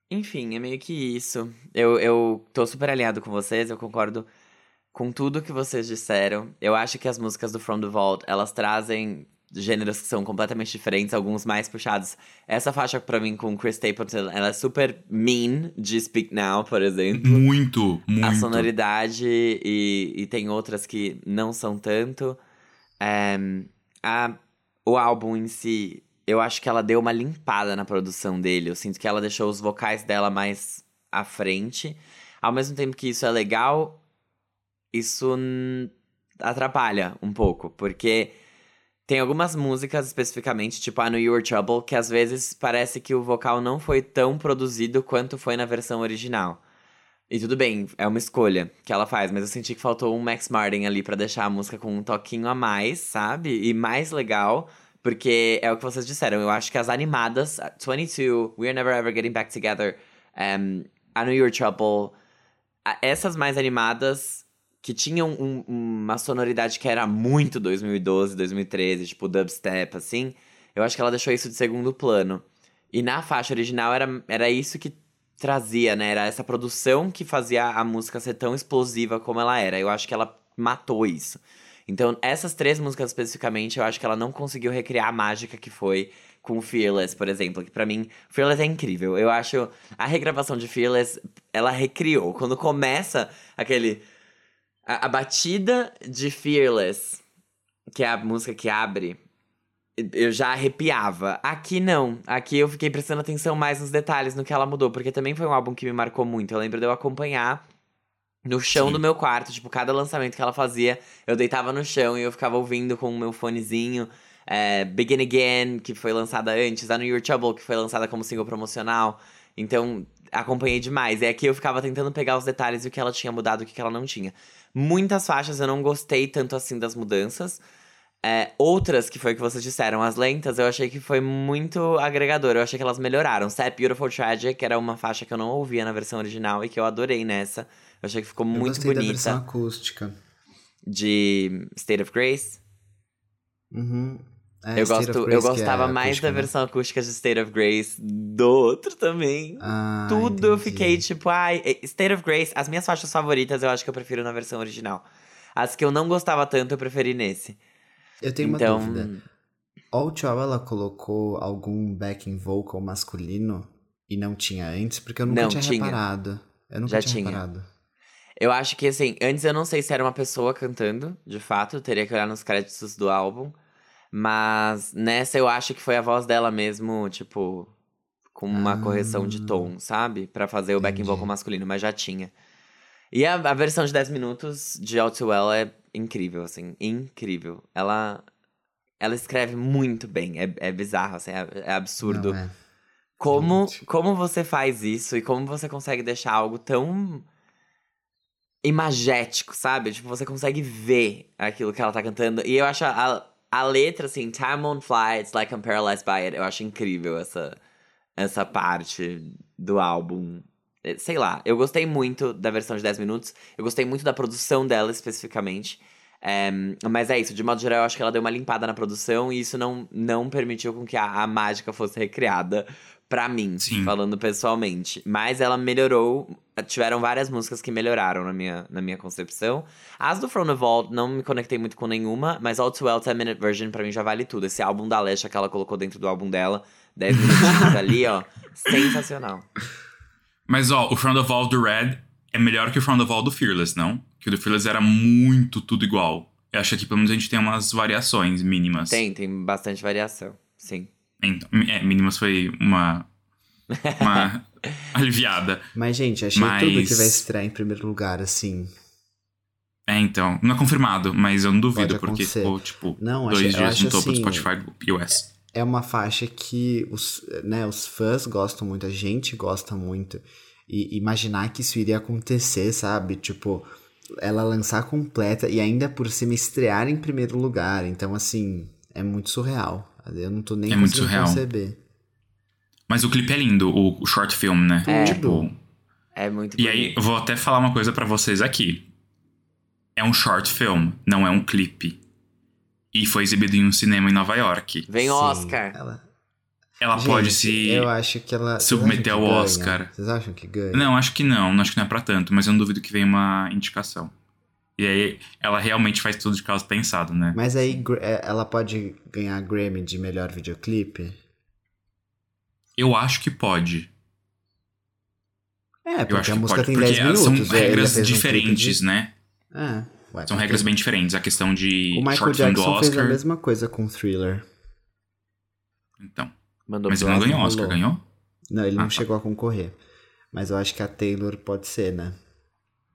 Enfim, é meio que isso. Eu, eu tô super alinhado com vocês, eu concordo com tudo que vocês disseram. Eu acho que as músicas do From the Vault, elas trazem gêneros que são completamente diferentes, alguns mais puxados. Essa faixa, pra mim, com Chris Stapleton, ela é super mean de Speak Now, por exemplo. Muito, muito. a sonoridade e, e tem outras que não são tanto. É, a, o álbum em si, eu acho que ela deu uma limpada na produção dele. Eu sinto que ela deixou os vocais dela mais à frente. Ao mesmo tempo que isso é legal, isso atrapalha um pouco, porque tem algumas músicas especificamente, tipo a No Your Trouble, que às vezes parece que o vocal não foi tão produzido quanto foi na versão original. E tudo bem, é uma escolha que ela faz, mas eu senti que faltou um Max Martin ali pra deixar a música com um toquinho a mais, sabe? E mais legal, porque é o que vocês disseram. Eu acho que as animadas, 22, We're Never Ever Getting Back Together, um, I Know Your Trouble, essas mais animadas que tinham um- uma sonoridade que era muito 2012, 2013, tipo dubstep, assim, eu acho que ela deixou isso de segundo plano. E na faixa original era, era isso que trazia, né? Era essa produção que fazia a música ser tão explosiva como ela era. Eu acho que ela matou isso. Então, essas três músicas especificamente, eu acho que ela não conseguiu recriar a mágica que foi com Fearless, por exemplo. Que pra mim, Fearless é incrível. Eu acho a regravação de Fearless, ela recriou. Quando começa aquele. A, a batida de Fearless, que é a música que abre, eu já arrepiava. Aqui não. Aqui eu fiquei prestando atenção mais nos detalhes, no que ela mudou, porque também foi um álbum que me marcou muito. Eu lembro de eu acompanhar no chão Sim. do meu quarto, tipo, cada lançamento que ela fazia, eu deitava no chão e eu ficava ouvindo com o meu fonezinho. É, Begin Again, que foi lançada antes, a New Your Trouble, que foi lançada como single promocional. Então, acompanhei demais. E aqui eu ficava tentando pegar os detalhes e o que ela tinha mudado e o que ela não tinha. Muitas faixas eu não gostei tanto assim das mudanças. É, outras, que foi o que vocês disseram, as lentas, eu achei que foi muito agregador. Eu achei que elas melhoraram. Sad Beautiful Tragic era uma faixa que eu não ouvia na versão original e que eu adorei nessa. Eu achei que ficou Eu muito gostei da versão bonita. acústica. De State of Grace. Uhum. É, eu, State gosto, eu é gostava mais acústica, da né? versão acústica de State of Grace do outro também. Ah, Tudo eu entendi. fiquei tipo, ai, eh, State of Grace, as minhas faixas favoritas eu acho que eu prefiro na versão original. As que eu não gostava tanto eu preferi nesse. Eu tenho então, uma dúvida. All Chow, ela colocou algum backing vocal masculino e não tinha antes? Porque eu nunca Não, tinha, tinha. reparado. Eu nunca Já tinha, tinha. reparado. eu acho que assim, antes eu não sei se era uma pessoa cantando, de fato, teria que olhar nos créditos do álbum. Mas nessa eu acho que foi a voz dela mesmo, tipo, com uma Ah. correção de tom, sabe? Pra fazer o backing Entendi. vocal masculino, mas já tinha. E a, a versão de 10 minutos de All Too Well é incrível, assim, incrível. Ela ela escreve muito bem, é, é bizarro, assim, é, é absurdo. Não, é. Como, Gente. como você faz isso e como você consegue deixar algo tão imagético, sabe? Tipo, você consegue ver aquilo que ela tá cantando. E eu acho a, a letra, assim, Time won't fly, it's like I'm paralyzed by it. Eu acho incrível essa, essa parte do álbum. Eh, Sei lá, eu gostei muito da versão de 10 minutos. Eu gostei muito da produção dela, especificamente. É, mas é isso, de modo geral, eu acho que ela deu uma limpada na produção e isso não, não permitiu com que a, a mágica fosse recriada pra mim, Sim. falando pessoalmente. Mas ela melhorou, tiveram várias músicas que melhoraram na minha, na minha concepção. As do From the Vault, não me conectei muito com nenhuma, mas All Too Well 10 Minute Version pra mim já vale tudo. Esse álbum da Alexa que ela colocou dentro do álbum dela, 10 minutinhos ali, ó, sensacional. Mas, ó, o Front of All do Red é melhor que o Front of All do Fearless, não? Que o do Fearless era muito tudo igual. Eu acho que pelo menos a gente tem umas variações mínimas. Tem, tem bastante variação, sim. Então, é, Minimas foi uma. Uma aliviada. Mas, gente, achei Mas- tudo que vai estrear em primeiro lugar, assim. É, então. Não é confirmado, mas eu não duvido, porque ficou, tipo, Não, dois dias no topo assim- do Spotify US. É uma faixa que os, né, os fãs gostam muito, a gente gosta muito. E imaginar que isso iria acontecer, sabe? Tipo, ela lançar completa e ainda por cima estrear em primeiro lugar. Então, assim, é muito surreal. Eu não tô nem É muito conseguindo surreal. conceber. Mas o clipe é lindo, o, o short film, né? É. Tipo. É muito E aí, eu vou até falar uma coisa pra vocês aqui. É um short film, não é um clipe. E foi exibido em um cinema em Nova York. Vem Sim, Oscar. Ela, Ela Gente, pode se. Eu acho que ela. submeter ao? Oscar. Vocês acham que ganha? Não, acho que não. Não acho que não é pra tanto, mas eu não duvido que venha uma indicação. E aí, ela realmente faz tudo de caso pensado, né? Mas aí é, ela pode ganhar Grammy de melhor videoclipe? Eu acho que pode. É, Eu porque acho a que música pode. tem Porque 10 minutos. são regras fez um diferentes, de- né? É. ué, São porque regras bem diferentes. A questão de O Michael short film do Jackson fez a Oscar. mesma coisa com Thriller. Então. Mandou Mas ele não Oscar ganhou Oscar, rolou. ganhou? Não, ele Ah, não tá. chegou a concorrer. Mas eu acho que a Taylor pode ser, né?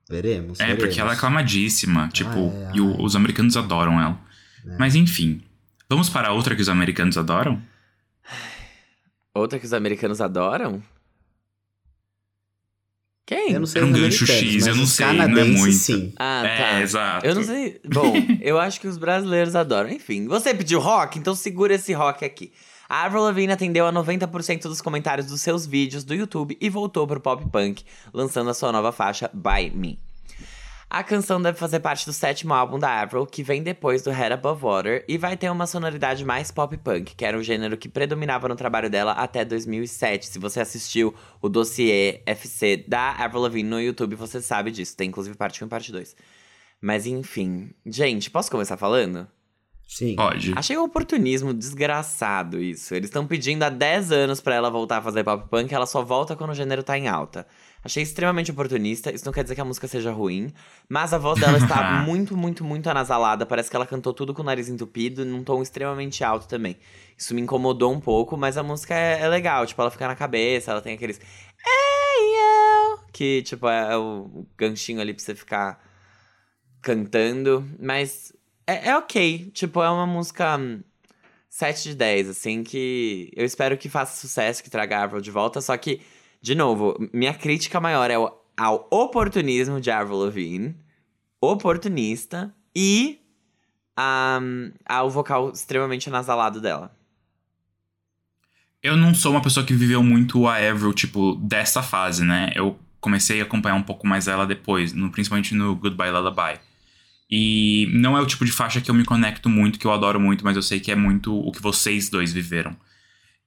Veremos. É, veremos. porque ela é aclamadíssima. Tipo, é, e o- ai. os americanos adoram ela. É. Mas enfim. Vamos para outra que os americanos adoram? Outra que os americanos adoram? Quem? Eu não sei Era um gancho X, eu não sei, não é muito. sim. Ah, é, tá. exato. Eu não sei. Bom, eu acho que os brasileiros adoram. Enfim, você pediu rock, então segura esse rock aqui. A Avril Lavigne atendeu a 90% dos comentários dos seus vídeos do YouTube e voltou pro pop punk, lançando a sua nova faixa By Me. A canção deve fazer parte do sétimo álbum da Avril, que vem depois do Head Above Water, e vai ter uma sonoridade mais pop punk, que era um gênero que predominava no trabalho dela até 2007. Se você assistiu o dossiê FC da Avril Lavigne no YouTube, você sabe disso. Tem inclusive parte 1 e parte 2. Mas enfim. Gente, posso começar falando? Sim. Pode. Achei um oportunismo desgraçado isso. Eles estão pedindo há 10 anos pra ela voltar a fazer pop punk, ela só volta quando o gênero tá em alta. Achei extremamente oportunista, isso não quer dizer que a música seja ruim, mas a voz dela está muito, muito, muito anasalada. Parece que ela cantou tudo com o nariz entupido, num tom extremamente alto também. Isso me incomodou um pouco, mas a música é, é legal, tipo, ela fica na cabeça, ela tem aqueles. Ei, eu! Que, tipo, é o o ganchinho ali pra você ficar cantando. Mas é, é ok. Tipo, é uma música hum, 7 de 10, assim, que eu espero que faça sucesso, que traga a Avril de volta. Só que, de novo, minha crítica maior é ao oportunismo de Avril Lavigne, oportunista, e a, ao vocal extremamente anasalado dela. Eu não sou uma pessoa que viveu muito a Avril, tipo, dessa fase, né? Eu comecei a acompanhar um pouco mais ela depois, no- principalmente no Goodbye Lullaby. E não é o tipo de faixa que eu me conecto muito, que eu adoro muito, mas eu sei que é muito o que vocês dois viveram.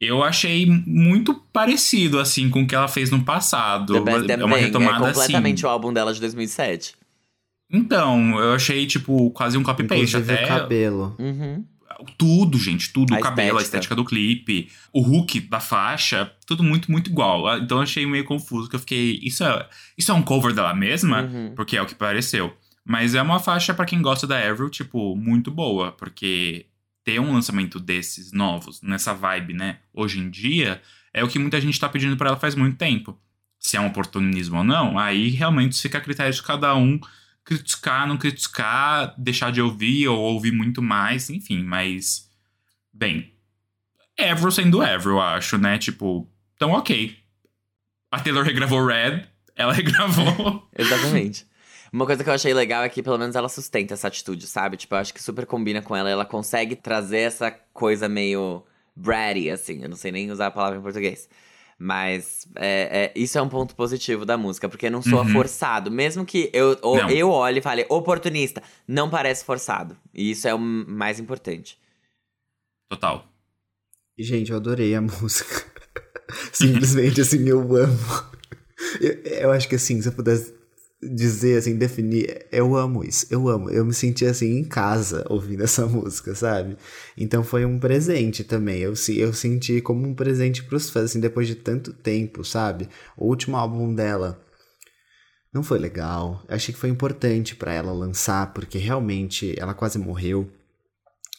Eu achei muito parecido, assim, com o que ela fez no passado. The Best é uma retomada é completamente assim. o álbum dela de 2007. Então, eu achei, tipo, quase um copy-paste até. o cabelo. Uhum. Tudo, gente, tudo. A o cabelo, a estética. estética do clipe, o hook da faixa, tudo muito, muito igual. Ah, Então eu achei meio confuso, que eu fiquei. Isso é, isso é um cover dela mesma? Uhum. Porque é o que pareceu. Mas é uma faixa pra quem gosta da Avril, tipo, muito boa. Porque ter um lançamento desses novos, nessa vibe, né, hoje em dia, é o que muita gente tá pedindo pra ela faz muito tempo. Se é um oportunismo ou não, aí realmente fica a critério de cada um criticar, não criticar, deixar de ouvir ou ouvir muito mais, enfim, mas. Bem. Avril sendo Avril, eu acho, né? Tipo, então ok. A Taylor regravou Red, ela regravou. Exatamente. Uma coisa que eu achei legal é que pelo menos ela sustenta essa atitude, sabe? Tipo, eu acho que super combina com ela. Ela consegue trazer essa coisa meio bratty, assim. Eu não sei nem usar a palavra em português. Mas é, é, isso é um ponto positivo da música, porque não soa Uhum. forçado. Mesmo que eu, o- Não. eu olhe e fale oportunista, não parece forçado. E isso é o mais importante. Total. E, Gente, eu adorei a música. Simplesmente, assim, eu amo. Eu, eu acho que, assim, se eu pudesse dizer, assim, definir, eu amo isso. Eu amo. Eu me senti, assim, em casa ouvindo essa música, sabe? Então foi um presente também. Eu, eu senti como um presente pros fãs, assim, depois de tanto tempo, sabe? O último álbum dela não foi legal. Eu achei que foi importante pra ela lançar, porque realmente ela quase morreu.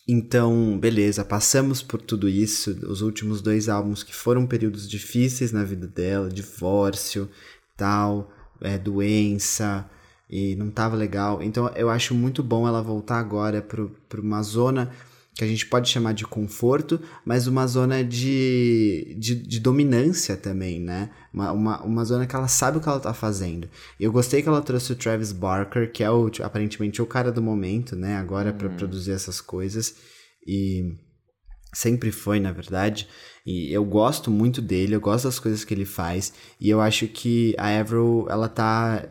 Então, beleza, passamos por tudo isso, os últimos dois álbuns que foram períodos difíceis na vida dela, divórcio, tal, é, doença, e não tava legal. Então, eu acho muito bom ela voltar agora para uma zona que a gente pode chamar de conforto, mas uma zona de, de, de dominância também, né? Uma, uma, uma, zona que ela sabe o que ela tá fazendo. Eu gostei que ela trouxe o Travis Barker, que é o, aparentemente o cara do momento, né? Agora para uhum. produzir essas coisas. E sempre foi, na verdade. E eu gosto muito dele, eu gosto das coisas que ele faz. E eu acho que a Avril, ela tá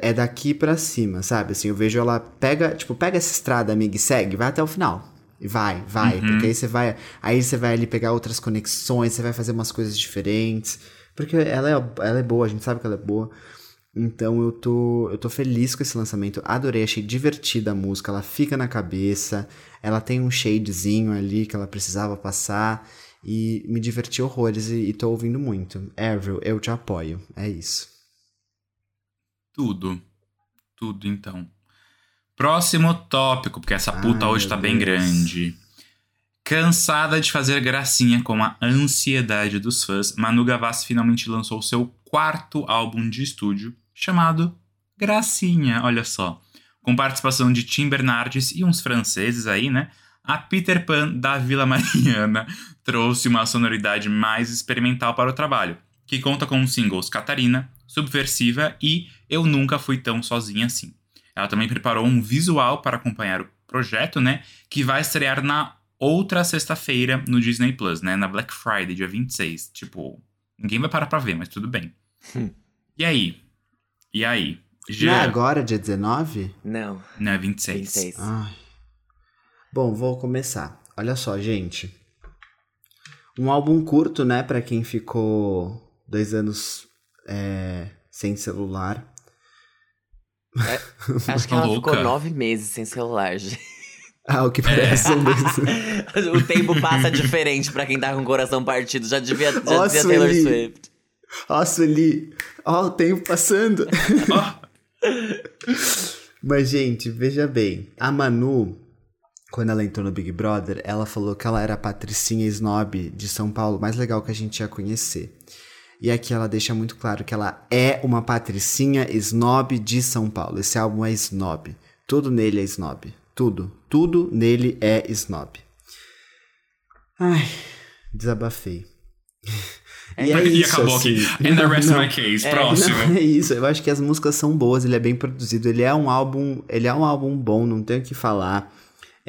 é daqui para cima, sabe? Assim, eu vejo ela pega, tipo, pega essa estrada, amiga, e segue, vai até o final. E vai, vai, uhum. porque aí você vai, aí você vai ali pegar outras conexões, você vai fazer umas coisas diferentes, porque ela é, ela é boa, a gente sabe que ela é boa. Então eu tô, eu tô feliz com esse lançamento. Adorei, achei divertida a música, ela fica na cabeça, ela tem um shadezinho ali que ela precisava passar e me diverti horrores e, e tô ouvindo muito. Avril, eu te apoio. É isso. Tudo. Tudo então. Próximo tópico, porque essa puta Ai, hoje tá bem grande. Cansada de fazer gracinha com a ansiedade dos fãs, Manu Gavassi finalmente lançou seu quarto álbum de estúdio, chamado Gracinha, olha só. Com participação de Tim Bernardes e uns franceses aí, né? A Peter Pan da Vila Mariana trouxe uma sonoridade mais experimental para o trabalho, que conta com os singles Catarina, Subversiva e Eu Nunca Fui Tão Sozinha Assim. Ela também preparou um visual para acompanhar o projeto, né? Que vai estrear na outra sexta-feira no Disney Plus, né? Na Black Friday, dia 26. Tipo, ninguém vai parar pra ver, mas tudo bem. Hum. E aí? E aí? Já... Não é agora, dia 19? Não. Não, é 26. 26. Ai. Bom, vou começar. Olha só, gente. Um álbum curto, né? Pra quem ficou dois anos é, sem celular. É, acho que ela louca. ficou nove meses sem celular, gente. Ah, o que parece é. um O tempo passa diferente pra quem tá com o coração partido. Já devia, já oh, dizia Taylor Swift. Ó, oh, Sueli. Ó, oh, o tempo passando. Mas, gente, veja bem. A Manu, quando ela entrou no Big Brother, ela falou que ela era a patricinha snob de São Paulo mais legal que a gente ia conhecer. E aqui ela deixa muito claro que ela é uma patricinha snob de São Paulo. Esse álbum é snob. Tudo nele é snob. Tudo. Tudo nele é snob. Ai, desabafei. É, e, é e isso, acabou assim. aqui. And the rest não, of my case. É, Próximo. Não, é isso. Eu acho que as músicas são boas, ele é bem produzido. Ele é um álbum. Ele é um álbum bom, não tenho o que falar.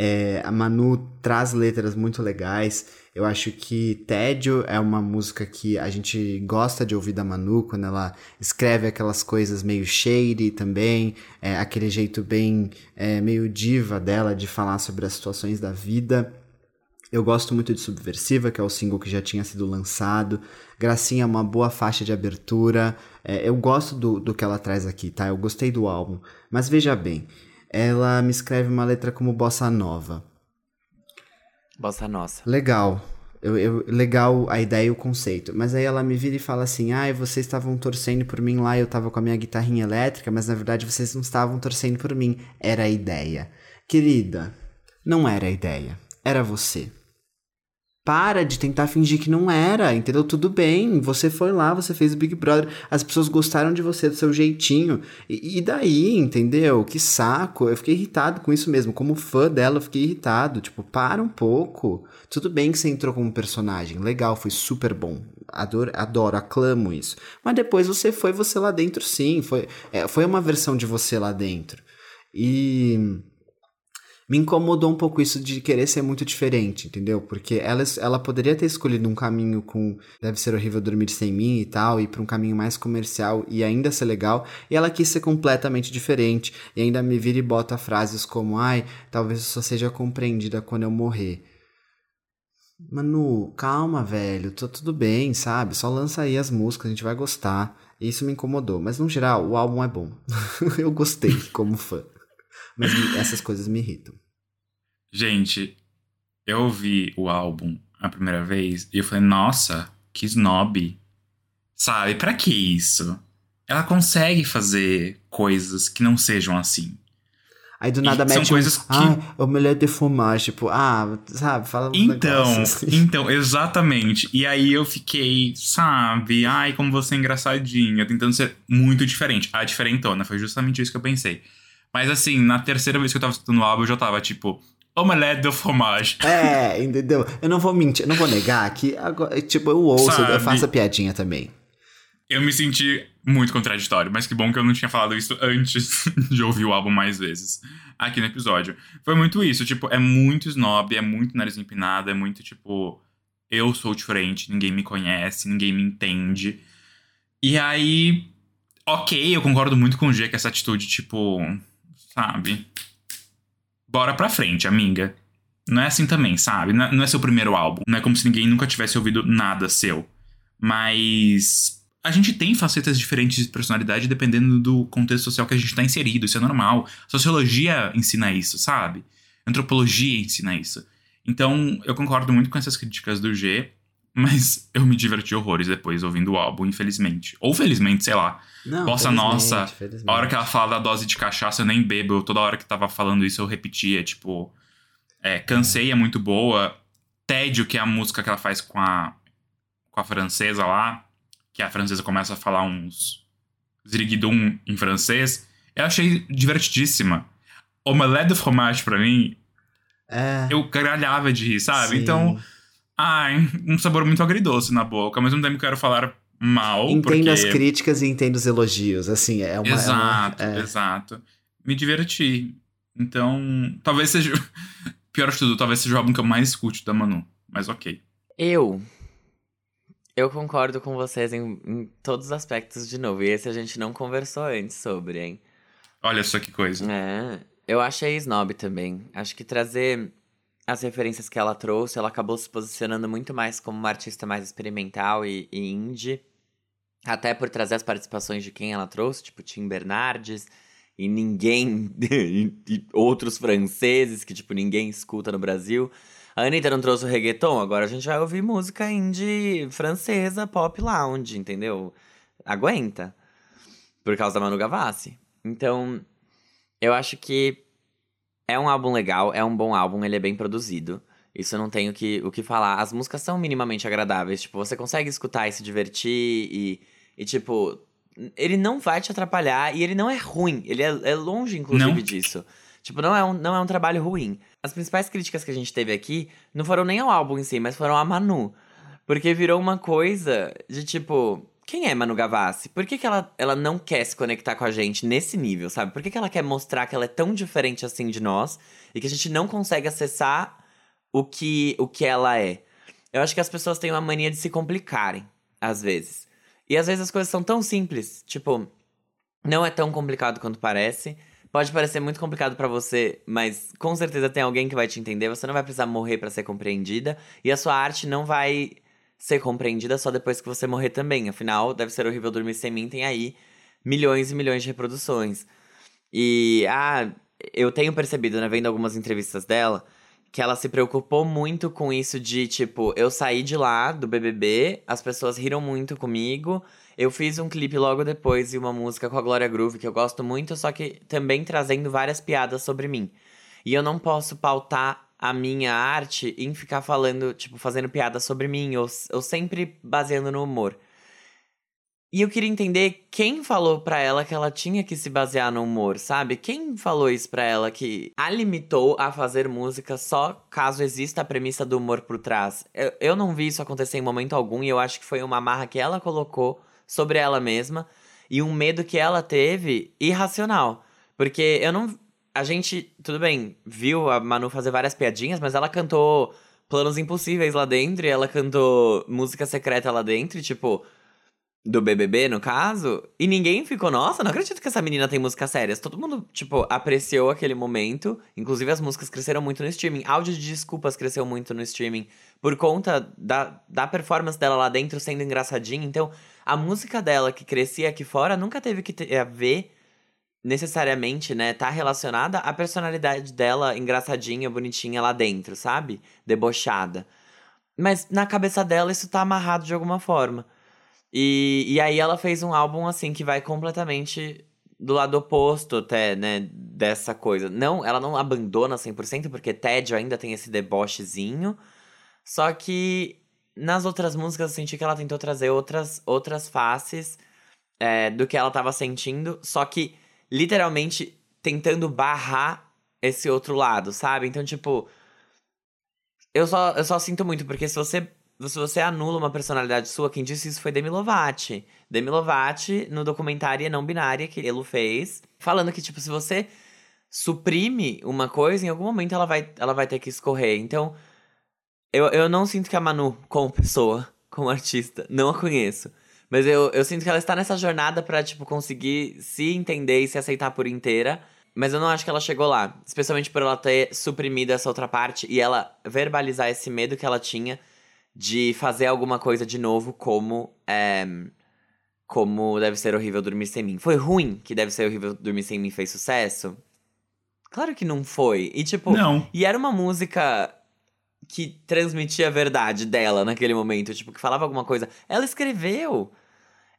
É, a Manu traz letras muito legais. Eu acho que Tédio é uma música que a gente gosta de ouvir da Manu quando ela escreve aquelas coisas meio shady também, é, aquele jeito bem é, meio diva dela de falar sobre as situações da vida. Eu gosto muito de Subversiva, que é o single que já tinha sido lançado. Gracinha é uma boa faixa de abertura. É, eu gosto do, do que ela traz aqui, tá? Eu gostei do álbum. Mas veja bem, ela me escreve uma letra como bossa nova. Bossa nossa. Legal. Eu, eu, legal a ideia e o conceito. Mas aí ela me vira e fala assim: ai, ah, vocês estavam torcendo por mim lá, eu tava com a minha guitarrinha elétrica, mas na verdade vocês não estavam torcendo por mim. Era a ideia. Querida, não era a ideia. Era você. Para de tentar fingir que não era, entendeu? Tudo bem, você foi lá, você fez o Big Brother, as pessoas gostaram de você, do seu jeitinho. E, e, daí, entendeu? Que saco. Eu fiquei irritado com isso mesmo. Como fã dela, eu fiquei irritado. Tipo, para um pouco. Tudo bem que você entrou como personagem, legal, foi super bom. Adoro, adoro aclamo isso. Mas depois você foi você lá dentro, sim. Foi, é, foi uma versão de você lá dentro. E me incomodou um pouco isso de querer ser muito diferente, entendeu? Porque ela, ela poderia ter escolhido um caminho com deve ser horrível dormir sem mim e tal, e para um caminho mais comercial e ainda ser legal, e ela quis ser completamente diferente, e ainda me vira e bota frases como: ai, talvez eu só seja compreendida quando eu morrer. Manu, calma, velho, tá tudo bem, sabe? Só lança aí as músicas, a gente vai gostar. E isso me incomodou, mas no geral, o álbum é bom. eu gostei como fã. Mas essas coisas me irritam. Gente, eu ouvi o álbum a primeira vez e eu falei, nossa, que snob. Sabe, para que isso? Ela consegue fazer coisas que não sejam assim. Aí do nada são mete coisas um, que- ah, omelete de fromage, tipo, ah, sabe, fala uns Então, assim. então, exatamente. E aí eu fiquei, sabe, ai, como você é engraçadinha, tentando ser muito diferente. A diferentona, foi justamente isso que eu pensei. Mas assim, na terceira vez que eu tava escutando o álbum, eu já tava tipo, omelette de fromage. É, entendeu? Eu não vou mentir, eu não vou negar que, agora, tipo, eu ouço, eu Sabe? faço a piadinha também. Eu me senti muito contraditório, mas que bom que eu não tinha falado isso antes de ouvir o álbum mais vezes aqui no episódio. Foi muito isso, tipo, é muito snob, é muito nariz empinado, é muito tipo, eu sou diferente, ninguém me conhece, ninguém me entende. E aí, ok, eu concordo muito com o G que essa atitude, tipo, sabe? Bora pra frente, amiga. Não é assim também, sabe? Não é, não é seu primeiro álbum. Não é como se ninguém nunca tivesse ouvido nada seu. Mas a gente tem facetas diferentes de personalidade dependendo do contexto social que a gente tá inserido. Isso é normal. Sociologia ensina isso, sabe? Antropologia ensina isso. Então, eu concordo muito com essas críticas do G, mas eu me diverti horrores depois ouvindo o álbum, infelizmente. Ou felizmente, sei lá. Não, Bossa felizmente, nossa, felizmente. A hora que ela fala da dose de cachaça, eu nem bebo. Eu, toda hora que tava falando isso, eu repetia. Tipo, é, Cansei é muito boa. Tédio, que é a música que ela faz com a, com a francesa lá. Que a francesa começa a falar uns ziriguidum em francês. Eu achei divertidíssima. Omelette de fromage, pra mim, É, eu gargalhava de rir, sabe? sim. Então, ai, um sabor muito agridoce na boca. Mas ao mesmo tempo que eu quero falar mal, Entendo porque... as críticas e entendo os elogios, assim, é uma... é uma- Exato, é. exato. Me diverti. Então, talvez seja. Pior de tudo, talvez seja o álbum que eu mais escute da Manu. Mas ok. Eu. Eu concordo com vocês em, em todos os aspectos de novo. E esse a gente não conversou antes sobre, hein? Olha só que coisa. É. Eu achei snob também. Acho que trazer as referências que ela trouxe, ela acabou se posicionando muito mais como uma artista mais experimental e, e indie. Até por trazer as participações de quem ela trouxe, tipo Tim Bernardes e ninguém. e, outros franceses que, tipo, ninguém escuta no Brasil. A Anitta não trouxe o reggaeton, agora a gente vai ouvir música indie francesa, pop lounge, entendeu? Aguenta. Por causa da Manu Gavassi. Então, eu acho que é um álbum legal, é um bom álbum, ele é bem produzido. Isso eu não tenho que, o que falar. As músicas são minimamente agradáveis. Tipo, você consegue escutar e se divertir e, e tipo, ele não vai te atrapalhar e ele não é ruim. Ele é, é longe, inclusive, Não. disso. Tipo, não é, um, não é um trabalho ruim. As principais críticas que a gente teve aqui não foram nem ao álbum em si, mas foram a Manu. Porque virou uma coisa de tipo. Quem é Manu Gavassi? Por que, que ela, ela não quer se conectar com a gente nesse nível, sabe? Por que, que ela quer mostrar que ela é tão diferente assim de nós e que a gente não consegue acessar o que, o que ela é? Eu acho que as pessoas têm uma mania de se complicarem, às vezes. E às vezes as coisas são tão simples. Tipo, não é tão complicado quanto parece. Pode parecer muito complicado pra você, mas com certeza tem alguém que vai te entender. Você não vai precisar morrer pra ser compreendida. E a sua arte não vai ser compreendida só depois que você morrer também. Afinal, deve ser horrível dormir sem mim. Tem aí milhões e milhões de reproduções. E, ah, eu tenho percebido, né, vendo algumas entrevistas dela, que ela se preocupou muito com isso de, tipo, eu saí de lá, do BBB, as pessoas riram muito comigo. Eu fiz um clipe logo depois e uma música com a Glória Groove, que eu gosto muito, só que também trazendo várias piadas sobre mim. E eu não posso pautar a minha arte em ficar falando, tipo, fazendo piada sobre mim, ou, ou sempre baseando no humor. E eu queria entender quem falou pra ela que ela tinha que se basear no humor, sabe? Quem falou isso pra ela que a limitou a fazer música só caso exista a premissa do humor por trás? Eu, eu não vi isso acontecer em momento algum e eu acho que foi uma marra que ela colocou sobre ela mesma e um medo que ela teve irracional. Porque eu não. A gente, tudo bem, viu a Manu fazer várias piadinhas, mas ela cantou Planos Impossíveis lá dentro e ela cantou música secreta lá dentro, tipo do BBB, no caso, e ninguém ficou, nossa, não acredito que essa menina tem músicas sérias. Todo mundo, tipo, apreciou aquele momento. Inclusive, as músicas cresceram muito no streaming. Áudio de desculpas cresceu muito no streaming por conta da, da performance dela lá dentro sendo engraçadinha. Então, a música dela que crescia aqui fora nunca teve que ter a ver necessariamente, né, tá relacionada à personalidade dela engraçadinha, bonitinha lá dentro, sabe? Debochada. Mas na cabeça dela isso tá amarrado de alguma forma. E, e aí ela fez um álbum assim que vai completamente do lado oposto até, né, dessa coisa. Não, ela não abandona 100%, porque Tédio ainda tem esse debochezinho. Só que nas outras músicas eu senti que ela tentou trazer outras, outras faces é, do que ela tava sentindo. Só que, literalmente, tentando barrar esse outro lado, sabe? Então, tipo... Eu só, eu só sinto muito, porque se você se você anula uma personalidade sua, quem disse isso foi Demi Lovato. Demi Lovato, no documentário Não Binária que ele fez, falando que, tipo, se você suprime uma coisa, em algum momento ela vai, ela vai ter que escorrer. Então, eu, eu não sinto que a Manu, como pessoa, como artista, não a conheço. Mas eu, eu sinto que ela está nessa jornada para tipo, conseguir se entender e se aceitar por inteira. Mas eu não acho que ela chegou lá. Especialmente por ela ter suprimido essa outra parte e ela verbalizar esse medo que ela tinha de fazer alguma coisa de novo, como. É, como Deve Ser Horrível Dormir Sem Mim. Foi ruim que Deve Ser Horrível Dormir Sem Mim fez sucesso? Claro que não foi. E tipo. Não. E era uma música que transmitia a verdade dela naquele momento, tipo, que falava alguma coisa. Ela escreveu.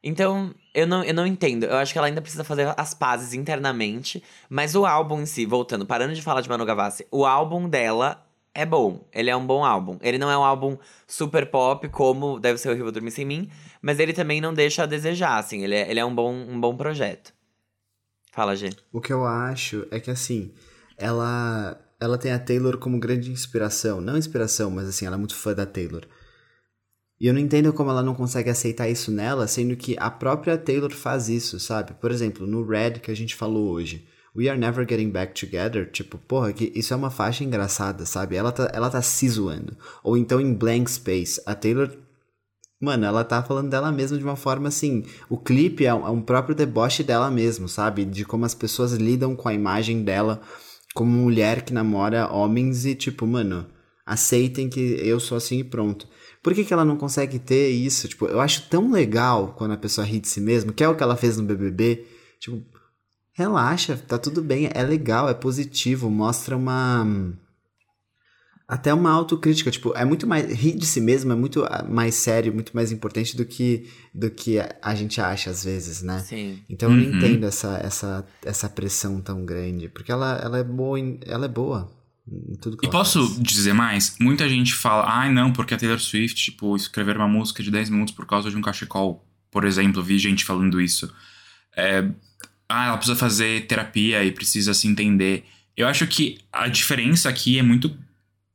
Então, eu não, eu não entendo. Eu acho que ela ainda precisa fazer as pazes internamente. Mas o álbum em si, voltando, parando de falar de Manu Gavassi, o álbum dela é bom. Ele é um bom álbum. Ele não é um álbum super pop, como Deve Ser Horrível Dormir Sem Mim. Mas ele também não deixa a desejar, assim. Ele é, ele é um, bom, um bom projeto. Fala, G. O que eu acho é que, assim, ela, ela tem a Taylor como grande inspiração. Não inspiração, mas, assim, ela é muito fã da Taylor. E eu não entendo como ela não consegue aceitar isso nela, sendo que a própria Taylor faz isso, sabe? Por exemplo, no Red que a gente falou hoje. We Are Never Getting Back Together, tipo, porra, que isso é uma faixa engraçada, sabe? Ela tá, ela tá se zoando. Ou então em Blank Space, a Taylor. Mano, ela tá falando dela mesma de uma forma assim. O clipe é um, é um próprio deboche dela mesmo, sabe? De como as pessoas lidam com a imagem dela como mulher que namora homens e, tipo, mano, aceitem que eu sou assim e pronto. Por que, que ela não consegue ter isso? Tipo, eu acho tão legal quando a pessoa ri de si mesma, que é o que ela fez no BBB. Tipo, relaxa, tá tudo bem, é legal, é positivo, mostra uma. Até uma autocrítica, tipo, é muito mais. Rir de si mesmo é muito ah, mais sério, muito mais importante do que, do que a gente acha às vezes, né? Sim. Então eu não Uhum. entendo essa, essa, essa pressão tão grande. Porque ela, ela é boa ela é boa E posso faz. dizer mais? Muita gente fala, ai não, porque a Taylor Swift, tipo, escrever uma música de 10 minutos por causa de um cachecol. Por exemplo, vi gente falando isso. É, ah, ela precisa fazer terapia e precisa se entender. Eu acho que a diferença aqui é muito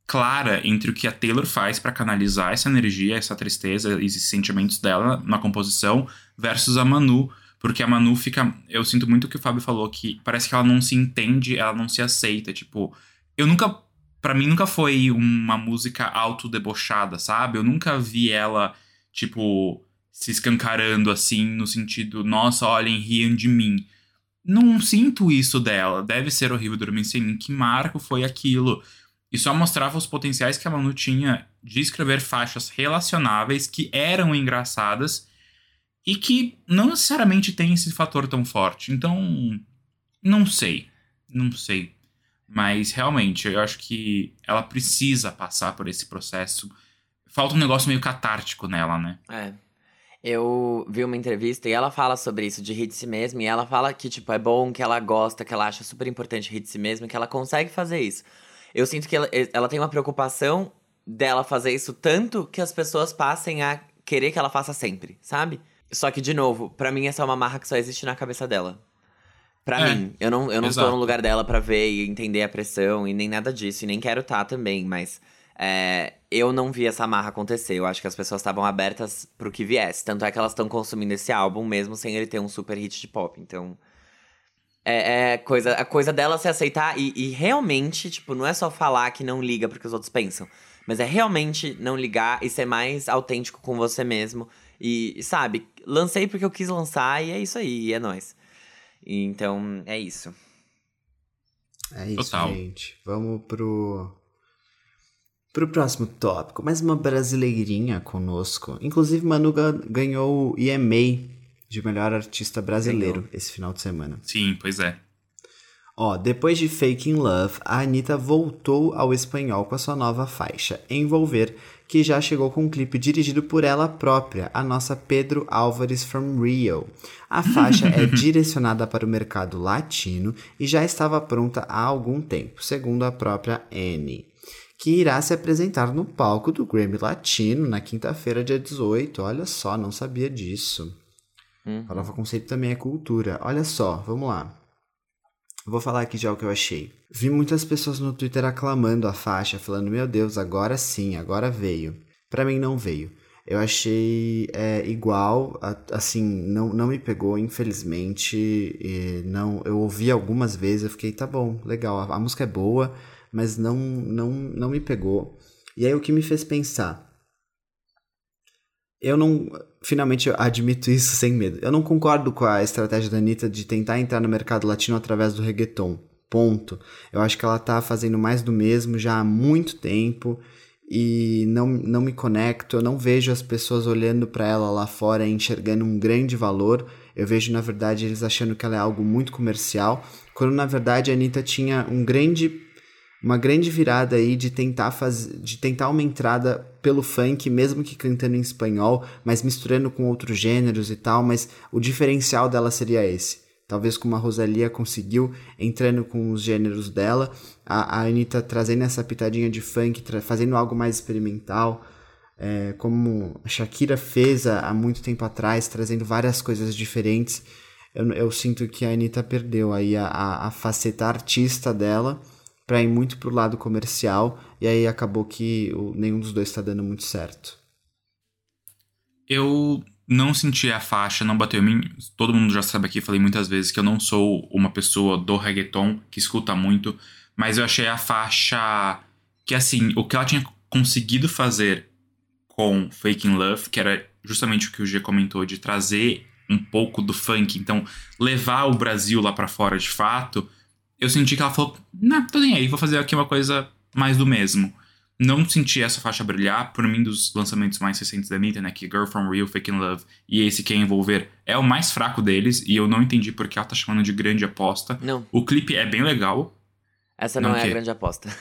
clara entre o que a Taylor faz pra canalizar essa energia, essa tristeza e esses sentimentos dela na composição versus a Manu. Porque a Manu fica. Eu sinto muito o que o Fábio falou, que parece que ela não se entende, ela não se aceita. Tipo, eu nunca. Pra mim, nunca foi uma música autodebochada, sabe? Eu nunca vi ela, tipo, se escancarando assim, no sentido, nossa, olhem, riam de mim. Não sinto isso dela. Deve ser horrível dormir sem mim. Que marco foi aquilo? E só mostrava os potenciais que a Manu tinha de escrever faixas relacionáveis que eram engraçadas e que não necessariamente tem esse fator tão forte. Então, não sei. Não sei. Mas realmente, eu acho que ela precisa passar por esse processo. Falta um negócio meio catártico nela, né? É. Eu vi uma entrevista e ela fala sobre isso, de rir de si mesma. E ela fala que, tipo, é bom, que ela gosta, que ela acha super importante rir de si mesma, que ela consegue fazer isso. Eu sinto que ela, ela tem uma preocupação dela fazer isso tanto que as pessoas passem a querer que ela faça sempre, sabe? Só que, de novo, pra mim essa é uma marra que só existe na cabeça dela. Pra É, mim. Eu não, eu não tô no lugar dela pra ver e entender a pressão e nem nada disso. E nem quero estar também, mas. é, eu não vi essa marra acontecer. Eu acho que as pessoas estavam abertas pro que viesse. Tanto é que elas estão consumindo esse álbum mesmo sem ele ter um super hit de pop. Então. É, é coisa, a coisa dela se aceitar e, e realmente, tipo, não é só falar que não liga porque os outros pensam. Mas é realmente não ligar e ser mais autêntico com você mesmo. E, sabe, lancei porque eu quis lançar e é isso aí, é nóis. E, Então, é isso. É isso, Total. gente. Vamos pro. Pro próximo tópico. Mais uma brasileirinha conosco. Inclusive, Manu ga- ganhou o EMA de melhor artista brasileiro esse final de semana. Sim, pois é. Ó, depois de Fake in Love, a Anitta voltou ao espanhol com a sua nova faixa, Envolver, que já chegou com um clipe dirigido por ela própria, a nossa Pedro Álvares from Rio. A faixa é direcionada para o mercado latino e já estava pronta há algum tempo, segundo a própria Annie, que irá se apresentar no palco do Grammy Latino na quinta-feira, dia 18. Olha só, não sabia disso. Uhum. Farofa Conceito também é cultura. Olha só, vamos lá. Vou falar aqui já o que eu achei. Vi muitas pessoas no Twitter aclamando a faixa, falando: Meu Deus, agora sim, agora veio. Para mim não veio. Eu achei é, igual, assim, não, não me pegou, infelizmente. não, eu ouvi algumas vezes, eu fiquei, tá bom, legal, a, a música é boa, mas não, não, não me pegou. E aí o que me fez pensar? Eu não. Finalmente eu admito isso sem medo. Eu não concordo com a estratégia da Anitta de tentar entrar no mercado latino através do reggaeton. Ponto. Eu acho que ela tá fazendo mais do mesmo já há muito tempo e não, não me conecto. Eu não vejo as pessoas olhando para ela lá fora e enxergando um grande valor. Eu vejo, na verdade, eles achando que ela é algo muito comercial, quando na verdade a Anitta tinha um grande uma grande virada aí de tentar fazer, de tentar uma entrada pelo funk, mesmo que cantando em espanhol, mas misturando com outros gêneros e tal, mas o diferencial dela seria esse. Talvez como a Rosalia conseguiu, entrando com os gêneros dela, a, a Anitta trazendo essa pitadinha de funk, fazendo algo mais experimental, é, como a Shakira fez há, muito tempo atrás, trazendo várias coisas diferentes. Eu, eu sinto que a Anitta perdeu aí a, a, a faceta artista dela, para ir muito pro lado comercial, e aí acabou que nenhum dos dois está dando muito certo. Eu não senti a faixa, não bateu em mim. Todo mundo já sabe aqui, falei muitas vezes que eu não sou uma pessoa do reggaeton que escuta muito, mas eu achei a faixa que assim, o que ela tinha conseguido fazer com Fake in Love, que era justamente o que o G comentou de trazer um pouco do funk, então levar o Brasil lá para fora de fato, eu senti que ela falou: Não, tô nem aí, vou fazer aqui uma coisa mais do mesmo. Não senti essa faixa brilhar, por mim, dos lançamentos mais recentes da Anitta, né? Que Girl From Real, Fake in Love e esse Quem Envolver é o mais fraco deles, e eu não entendi porque ela tá chamando de grande aposta. Não. O clipe é bem legal. Essa não, não é a grande aposta.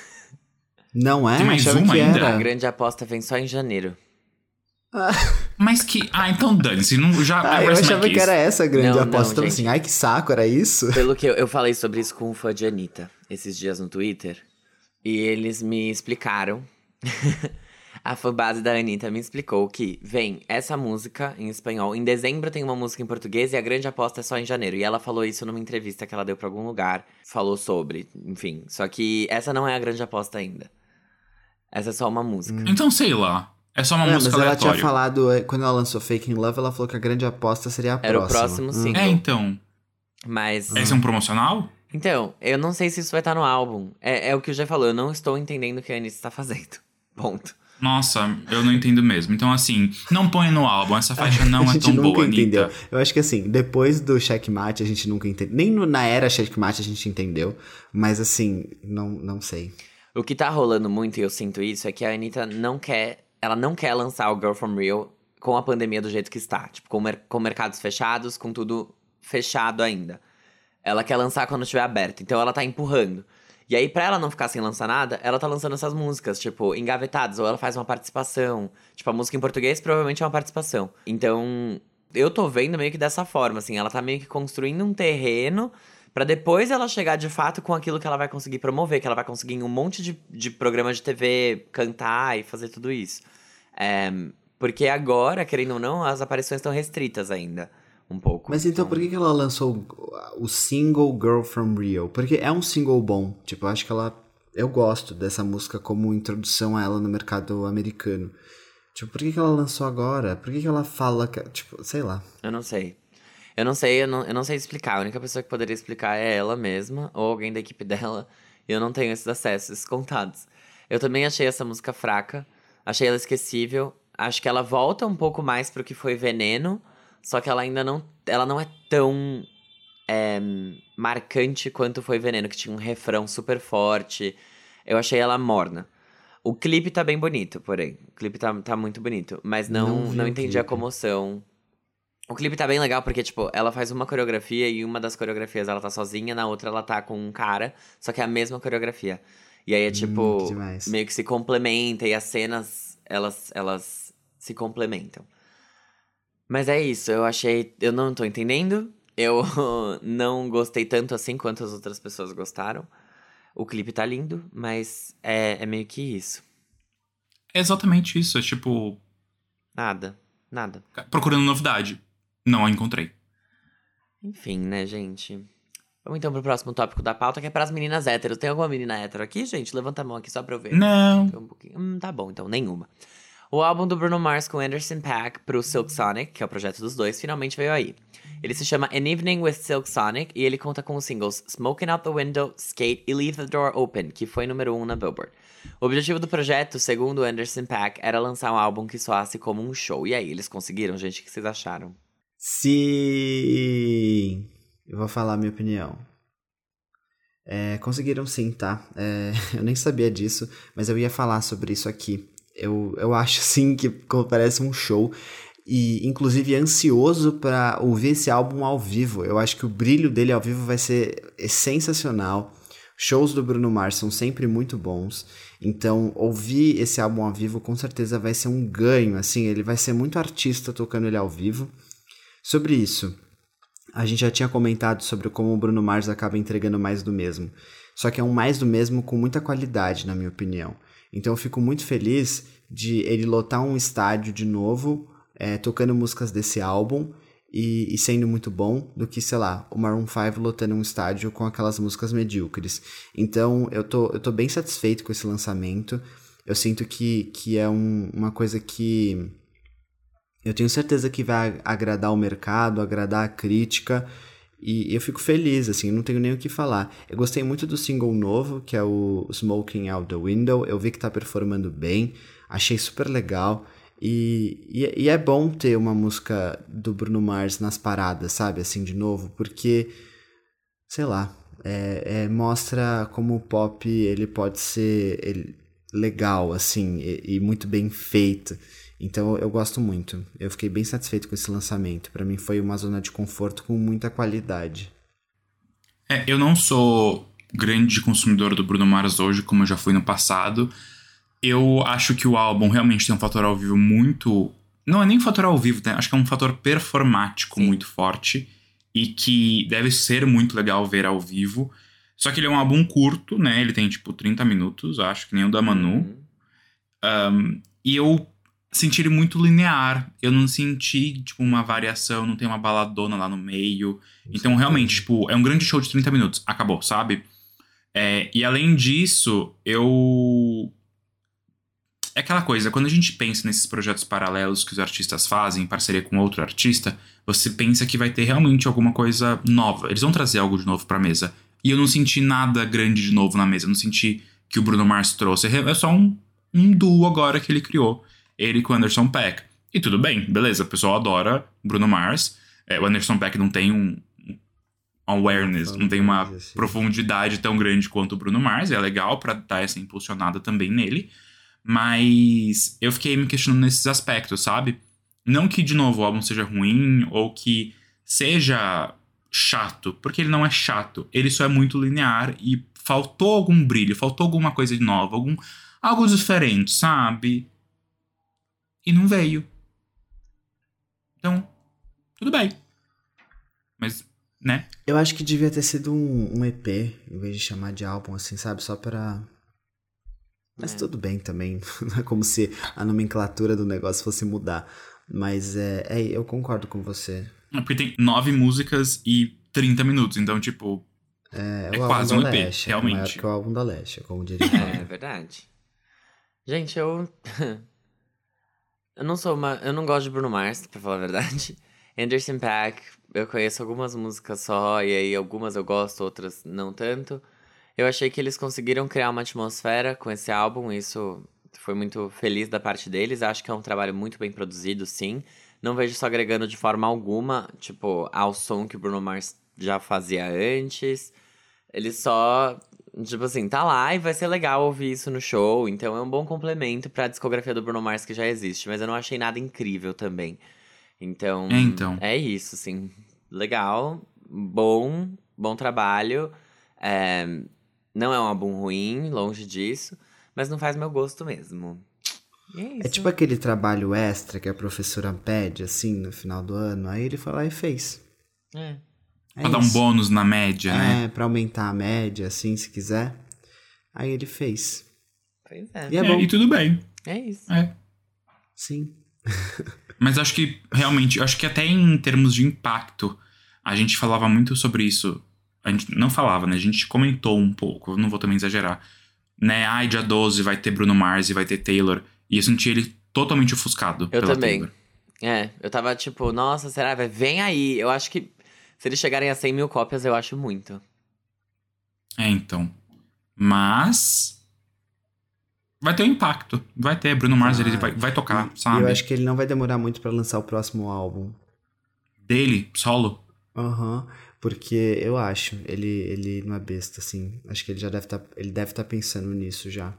Não é? Tem mais uma ainda? Era. A grande aposta vem só em janeiro. Ah. Mas que. Ah, então dane-se. Não, já ah, eu achava que era essa a grande não, aposta. Não, então, assim, ai que saco, era isso? Pelo que eu, eu falei sobre isso com um fã de Anitta esses dias no Twitter. E eles me explicaram. a fanbase da Anitta me explicou que vem essa música em espanhol. Em dezembro tem uma música em português e a grande aposta é só em janeiro. E ela falou isso numa entrevista que ela deu pra algum lugar. Falou sobre, enfim. Só que essa não é a grande aposta ainda. Essa é só uma música. Então sei lá. É só uma música mas ela tinha falado, é, quando ela lançou Fake in Love, ela falou que a grande aposta seria a Era próxima. Era o próximo single. É, então. Mas... Esse é um promocional? Então, eu não sei se isso vai estar no álbum. É, é o que o já falou, eu não estou entendendo o que a Anitta está fazendo. Ponto. Nossa, eu não entendo mesmo. Então, assim, não põe no álbum. Essa faixa não é tão boa, entendeu. Anitta. Eu acho que assim, depois do checkmate a gente nunca entendeu. Nem no, na era checkmate a gente entendeu. Mas assim, não, não sei. O que tá rolando muito, e eu sinto isso, é que a Anitta não quer ela não quer lançar o Girl From Real com a pandemia do jeito que está. Tipo, com, mer com mercados fechados, com tudo fechado ainda. Ela quer lançar quando estiver aberto. Então ela tá empurrando. E aí, pra ela não ficar sem lançar nada, ela tá lançando essas músicas, tipo, engavetadas, ou ela faz uma participação. Tipo, a música em português provavelmente é uma participação. Então, eu tô vendo meio que dessa forma, assim, ela tá meio que construindo um terreno para depois ela chegar de fato com aquilo que ela vai conseguir promover, que ela vai conseguir em um monte de, de programas de TV cantar e fazer tudo isso. É, porque agora, querendo ou não, as aparições estão restritas ainda. Um pouco. Mas então, então, por que, ela lançou o single Girl from Rio? Porque é um single bom. Tipo, eu acho que ela. Eu gosto dessa música como introdução a ela no mercado americano. Tipo, por que, ela lançou agora? Por que, que ela fala que. Tipo, sei lá. Eu não sei. Eu não sei, eu não, eu não sei explicar. A única pessoa que poderia explicar é ela mesma ou alguém da equipe dela. E eu não tenho esses acessos, esses contados. Eu também achei essa música fraca. Achei ela esquecível. Acho que ela volta um pouco mais pro que foi Veneno. Só que ela ainda não. Ela não é tão é, marcante quanto foi Veneno, que tinha um refrão super forte. Eu achei ela morna. O clipe tá bem bonito, porém. O clipe tá, tá muito bonito. Mas não, não, não entendi a comoção O clipe tá bem legal porque, tipo, ela faz uma coreografia e uma das coreografias ela tá sozinha, na outra ela tá com um cara, só que é a mesma coreografia. E aí é tipo, que demais. meio que se complementa e as cenas, elas, elas se complementam. Mas é isso, eu achei. Eu não tô entendendo. Eu não gostei tanto assim quanto as outras pessoas gostaram. O clipe tá lindo, mas é, é meio que isso. É exatamente isso. É tipo, Nada, nada. procurando novidade. Não a encontrei. Enfim, né, gente? Vamos então pro próximo tópico da pauta, que é pras meninas héteros. Tem alguma menina hétero aqui, gente? Levanta a mão aqui só pra eu ver. Não. Um pouquinho. Hum, tá bom, então, nenhuma. O álbum do Bruno Mars com Anderson Paak pro Silk Sonic, que é o projeto dos dois, finalmente veio aí. Ele se chama An Evening with Silk Sonic e ele conta com os singles Smoking Out the Window, Skate e Leave the Door Open, que foi número 1 um na Billboard. O objetivo do projeto, segundo Anderson Paak, era lançar um álbum que soasse como um show. E aí, eles conseguiram, gente? O que vocês acharam? Sim. Eu vou falar a minha opinião. É, conseguiram sim, tá? É, eu nem sabia disso, mas eu ia falar sobre isso aqui. Eu, eu acho sim que parece um show. E, inclusive, ansioso para ouvir esse álbum ao vivo. Eu acho que o brilho dele ao vivo vai ser sensacional. Shows do Bruno Mars são sempre muito bons. Então, ouvir esse álbum ao vivo com certeza vai ser um ganho. Assim, ele vai ser muito artista tocando ele ao vivo. Sobre isso, a gente já tinha comentado sobre como o Bruno Mars acaba entregando mais do mesmo. Só que é um mais do mesmo com muita qualidade, na minha opinião. Então eu fico muito feliz de ele lotar um estádio de novo, é, tocando músicas desse álbum e, e, sendo muito bom, do que, sei lá, o Maroon 5 lotando um estádio com aquelas músicas medíocres. Então eu tô, eu tô bem satisfeito com esse lançamento. Eu sinto que, que é um, uma coisa que eu tenho certeza que vai agradar o mercado, agradar a crítica. E eu fico feliz, assim, não tenho nem o que falar. Eu gostei muito do single novo, que é o Smoking Out the Window. Eu vi que tá performando bem, achei super legal. E, e, e, é bom ter uma música do Bruno Mars nas paradas, sabe? Assim, de novo, porque, sei lá, é, é, mostra como o pop ele pode ser ele, legal, assim, e, e muito bem feito. Então eu gosto muito. Eu fiquei bem satisfeito com esse lançamento. Para mim foi uma zona de conforto com muita qualidade. É, eu não sou grande consumidor do Bruno Mars hoje, como eu já fui no passado. Eu acho que o álbum realmente tem um fator ao vivo muito. Não é nem um fator ao vivo, né? acho que é um fator performático Sim. muito forte. E que deve ser muito legal ver ao vivo. Só que ele é um álbum curto, né? Ele tem tipo 30 minutos, acho que nem o da Manu. Uhum. Um, e eu senti ele muito linear. Eu não senti, tipo, uma variação, não tem uma baladona lá no meio. Então, realmente, tipo, é um grande show de 30 minutos. Acabou, sabe? É, e além disso, eu. É aquela coisa, quando a gente pensa nesses projetos paralelos que os artistas fazem em parceria com outro artista, você pensa que vai ter realmente alguma coisa nova. Eles vão trazer algo de novo pra mesa. E eu não senti nada grande de novo na mesa. Eu não senti que o Bruno Mars trouxe. É só um, um duo agora que ele criou ele com o Anderson Peck. E tudo bem, beleza, o pessoal adora Bruno Mars. É, o Anderson Peck não tem um, awareness, não tem uma assim. profundidade tão grande quanto o Bruno Mars. É legal pra dar essa impulsionada também nele. Mas eu fiquei me questionando nesses aspectos, sabe? Não que, de novo, o álbum seja ruim ou que seja chato, porque ele não é chato. Ele só é muito linear e faltou algum brilho, faltou alguma coisa de nova, algum algo diferente, sabe? E não veio. Então, tudo bem. Mas, né? Eu acho que devia ter sido um, um EP, em vez de chamar de álbum, assim, sabe? Só pra. Mas É. tudo bem também. Não é como se a nomenclatura do negócio fosse mudar. Mas é, é eu concordo com você. É Porque tem nove músicas e 30 minutos, então, tipo. É, É o quase álbum um da EP, Leste, é maior realmente. que o álbum da Leste, como diria. É, é verdade. Gente, eu. Eu não sou uma. Eu não gosto de Bruno Mars, pra falar a verdade. Anderson Paak, eu conheço algumas músicas só, e aí algumas eu gosto, outras não tanto. Eu achei que eles conseguiram criar uma atmosfera com esse álbum, isso foi muito feliz da parte deles. Acho que é um trabalho muito bem produzido, sim. Não vejo isso agregando de forma alguma, tipo, ao som que o Bruno Mars já fazia antes. Ele só, tipo assim, tá lá e vai ser legal ouvir isso no show. Então é um bom complemento pra discografia do Bruno Mars que já existe. Mas eu não achei nada incrível também. Então, É, então. é isso, assim. Legal, bom, bom trabalho. É, não é um álbum ruim, longe disso, mas não faz meu gosto mesmo. E é isso. É tipo aquele trabalho extra que a professora pede, assim, no final do ano. Aí ele foi lá e fez. É. É pra dar um isso. bônus na média, né? É, pra aumentar a média, assim, se quiser. Aí ele fez. Pois é. E é, bom. e tudo bem. É isso. É. Sim. Mas acho que, realmente, acho que até em termos de impacto, a gente falava muito sobre isso. A gente não falava, né? A gente comentou um pouco, eu não vou também exagerar. Né? Ai, dia 12 vai ter Bruno Mars e vai ter Taylor. E eu senti ele totalmente ofuscado. Eu pela também. Taylor. É, eu tava tipo, nossa, será? Vem aí. Eu acho que se eles chegarem a 100 mil cópias, eu acho muito. É, então. Mas. Vai ter um impacto. Vai ter. Bruno Mars, ele vai, vai tocar, E sabe? eu acho que ele não vai demorar muito pra lançar o próximo álbum. Dele, solo. Aham. Porque eu acho, ele, ele não é besta, assim. Acho que ele já deve estar. ele deve estar pensando nisso já.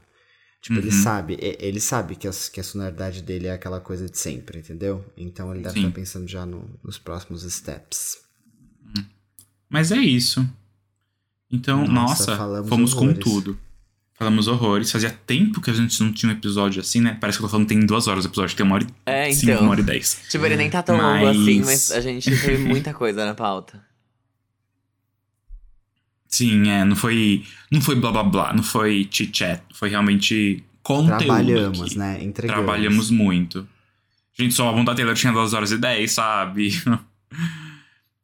Tipo, ele Uhum. sabe, e- ele sabe que, as, que a sonoridade dele é aquela coisa de sempre, entendeu? Então ele deve estar pensando já no- nos próximos steps. Mas é isso. Então, Nossa, nossa, fomos com horrores. tudo. Falamos horrores. Fazia tempo que a gente não tinha um episódio assim, né? Parece que eu tô falando que tem duas horas o episódio, tem uma hora e É, cinco, então. uma hora e dez. Tipo, ele nem tá tão Mas- longo assim, mas a gente teve muita coisa na pauta. Sim, é, não foi. Não foi blá blá blá, não foi chit-chat. Foi realmente conteúdo. Trabalhamos, aqui. né? Entregamos. Trabalhamos muito. Gente, só o álbum da Taylor tinha 2 horas e 10, sabe?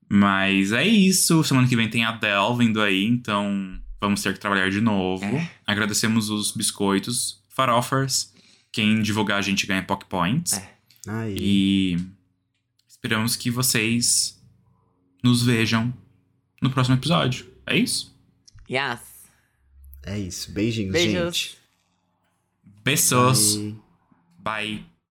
Mas é isso. Semana que vem tem a Adele vindo aí, então vamos ter que trabalhar de novo. É. Agradecemos os biscoitos, farofers. Quem divulgar a gente ganha Pock Points. É. Aí. E esperamos que vocês nos vejam no próximo episódio. É isso? Yes. É isso. Beijinhos, Beijos. gente. Beijos. Bye. Bye.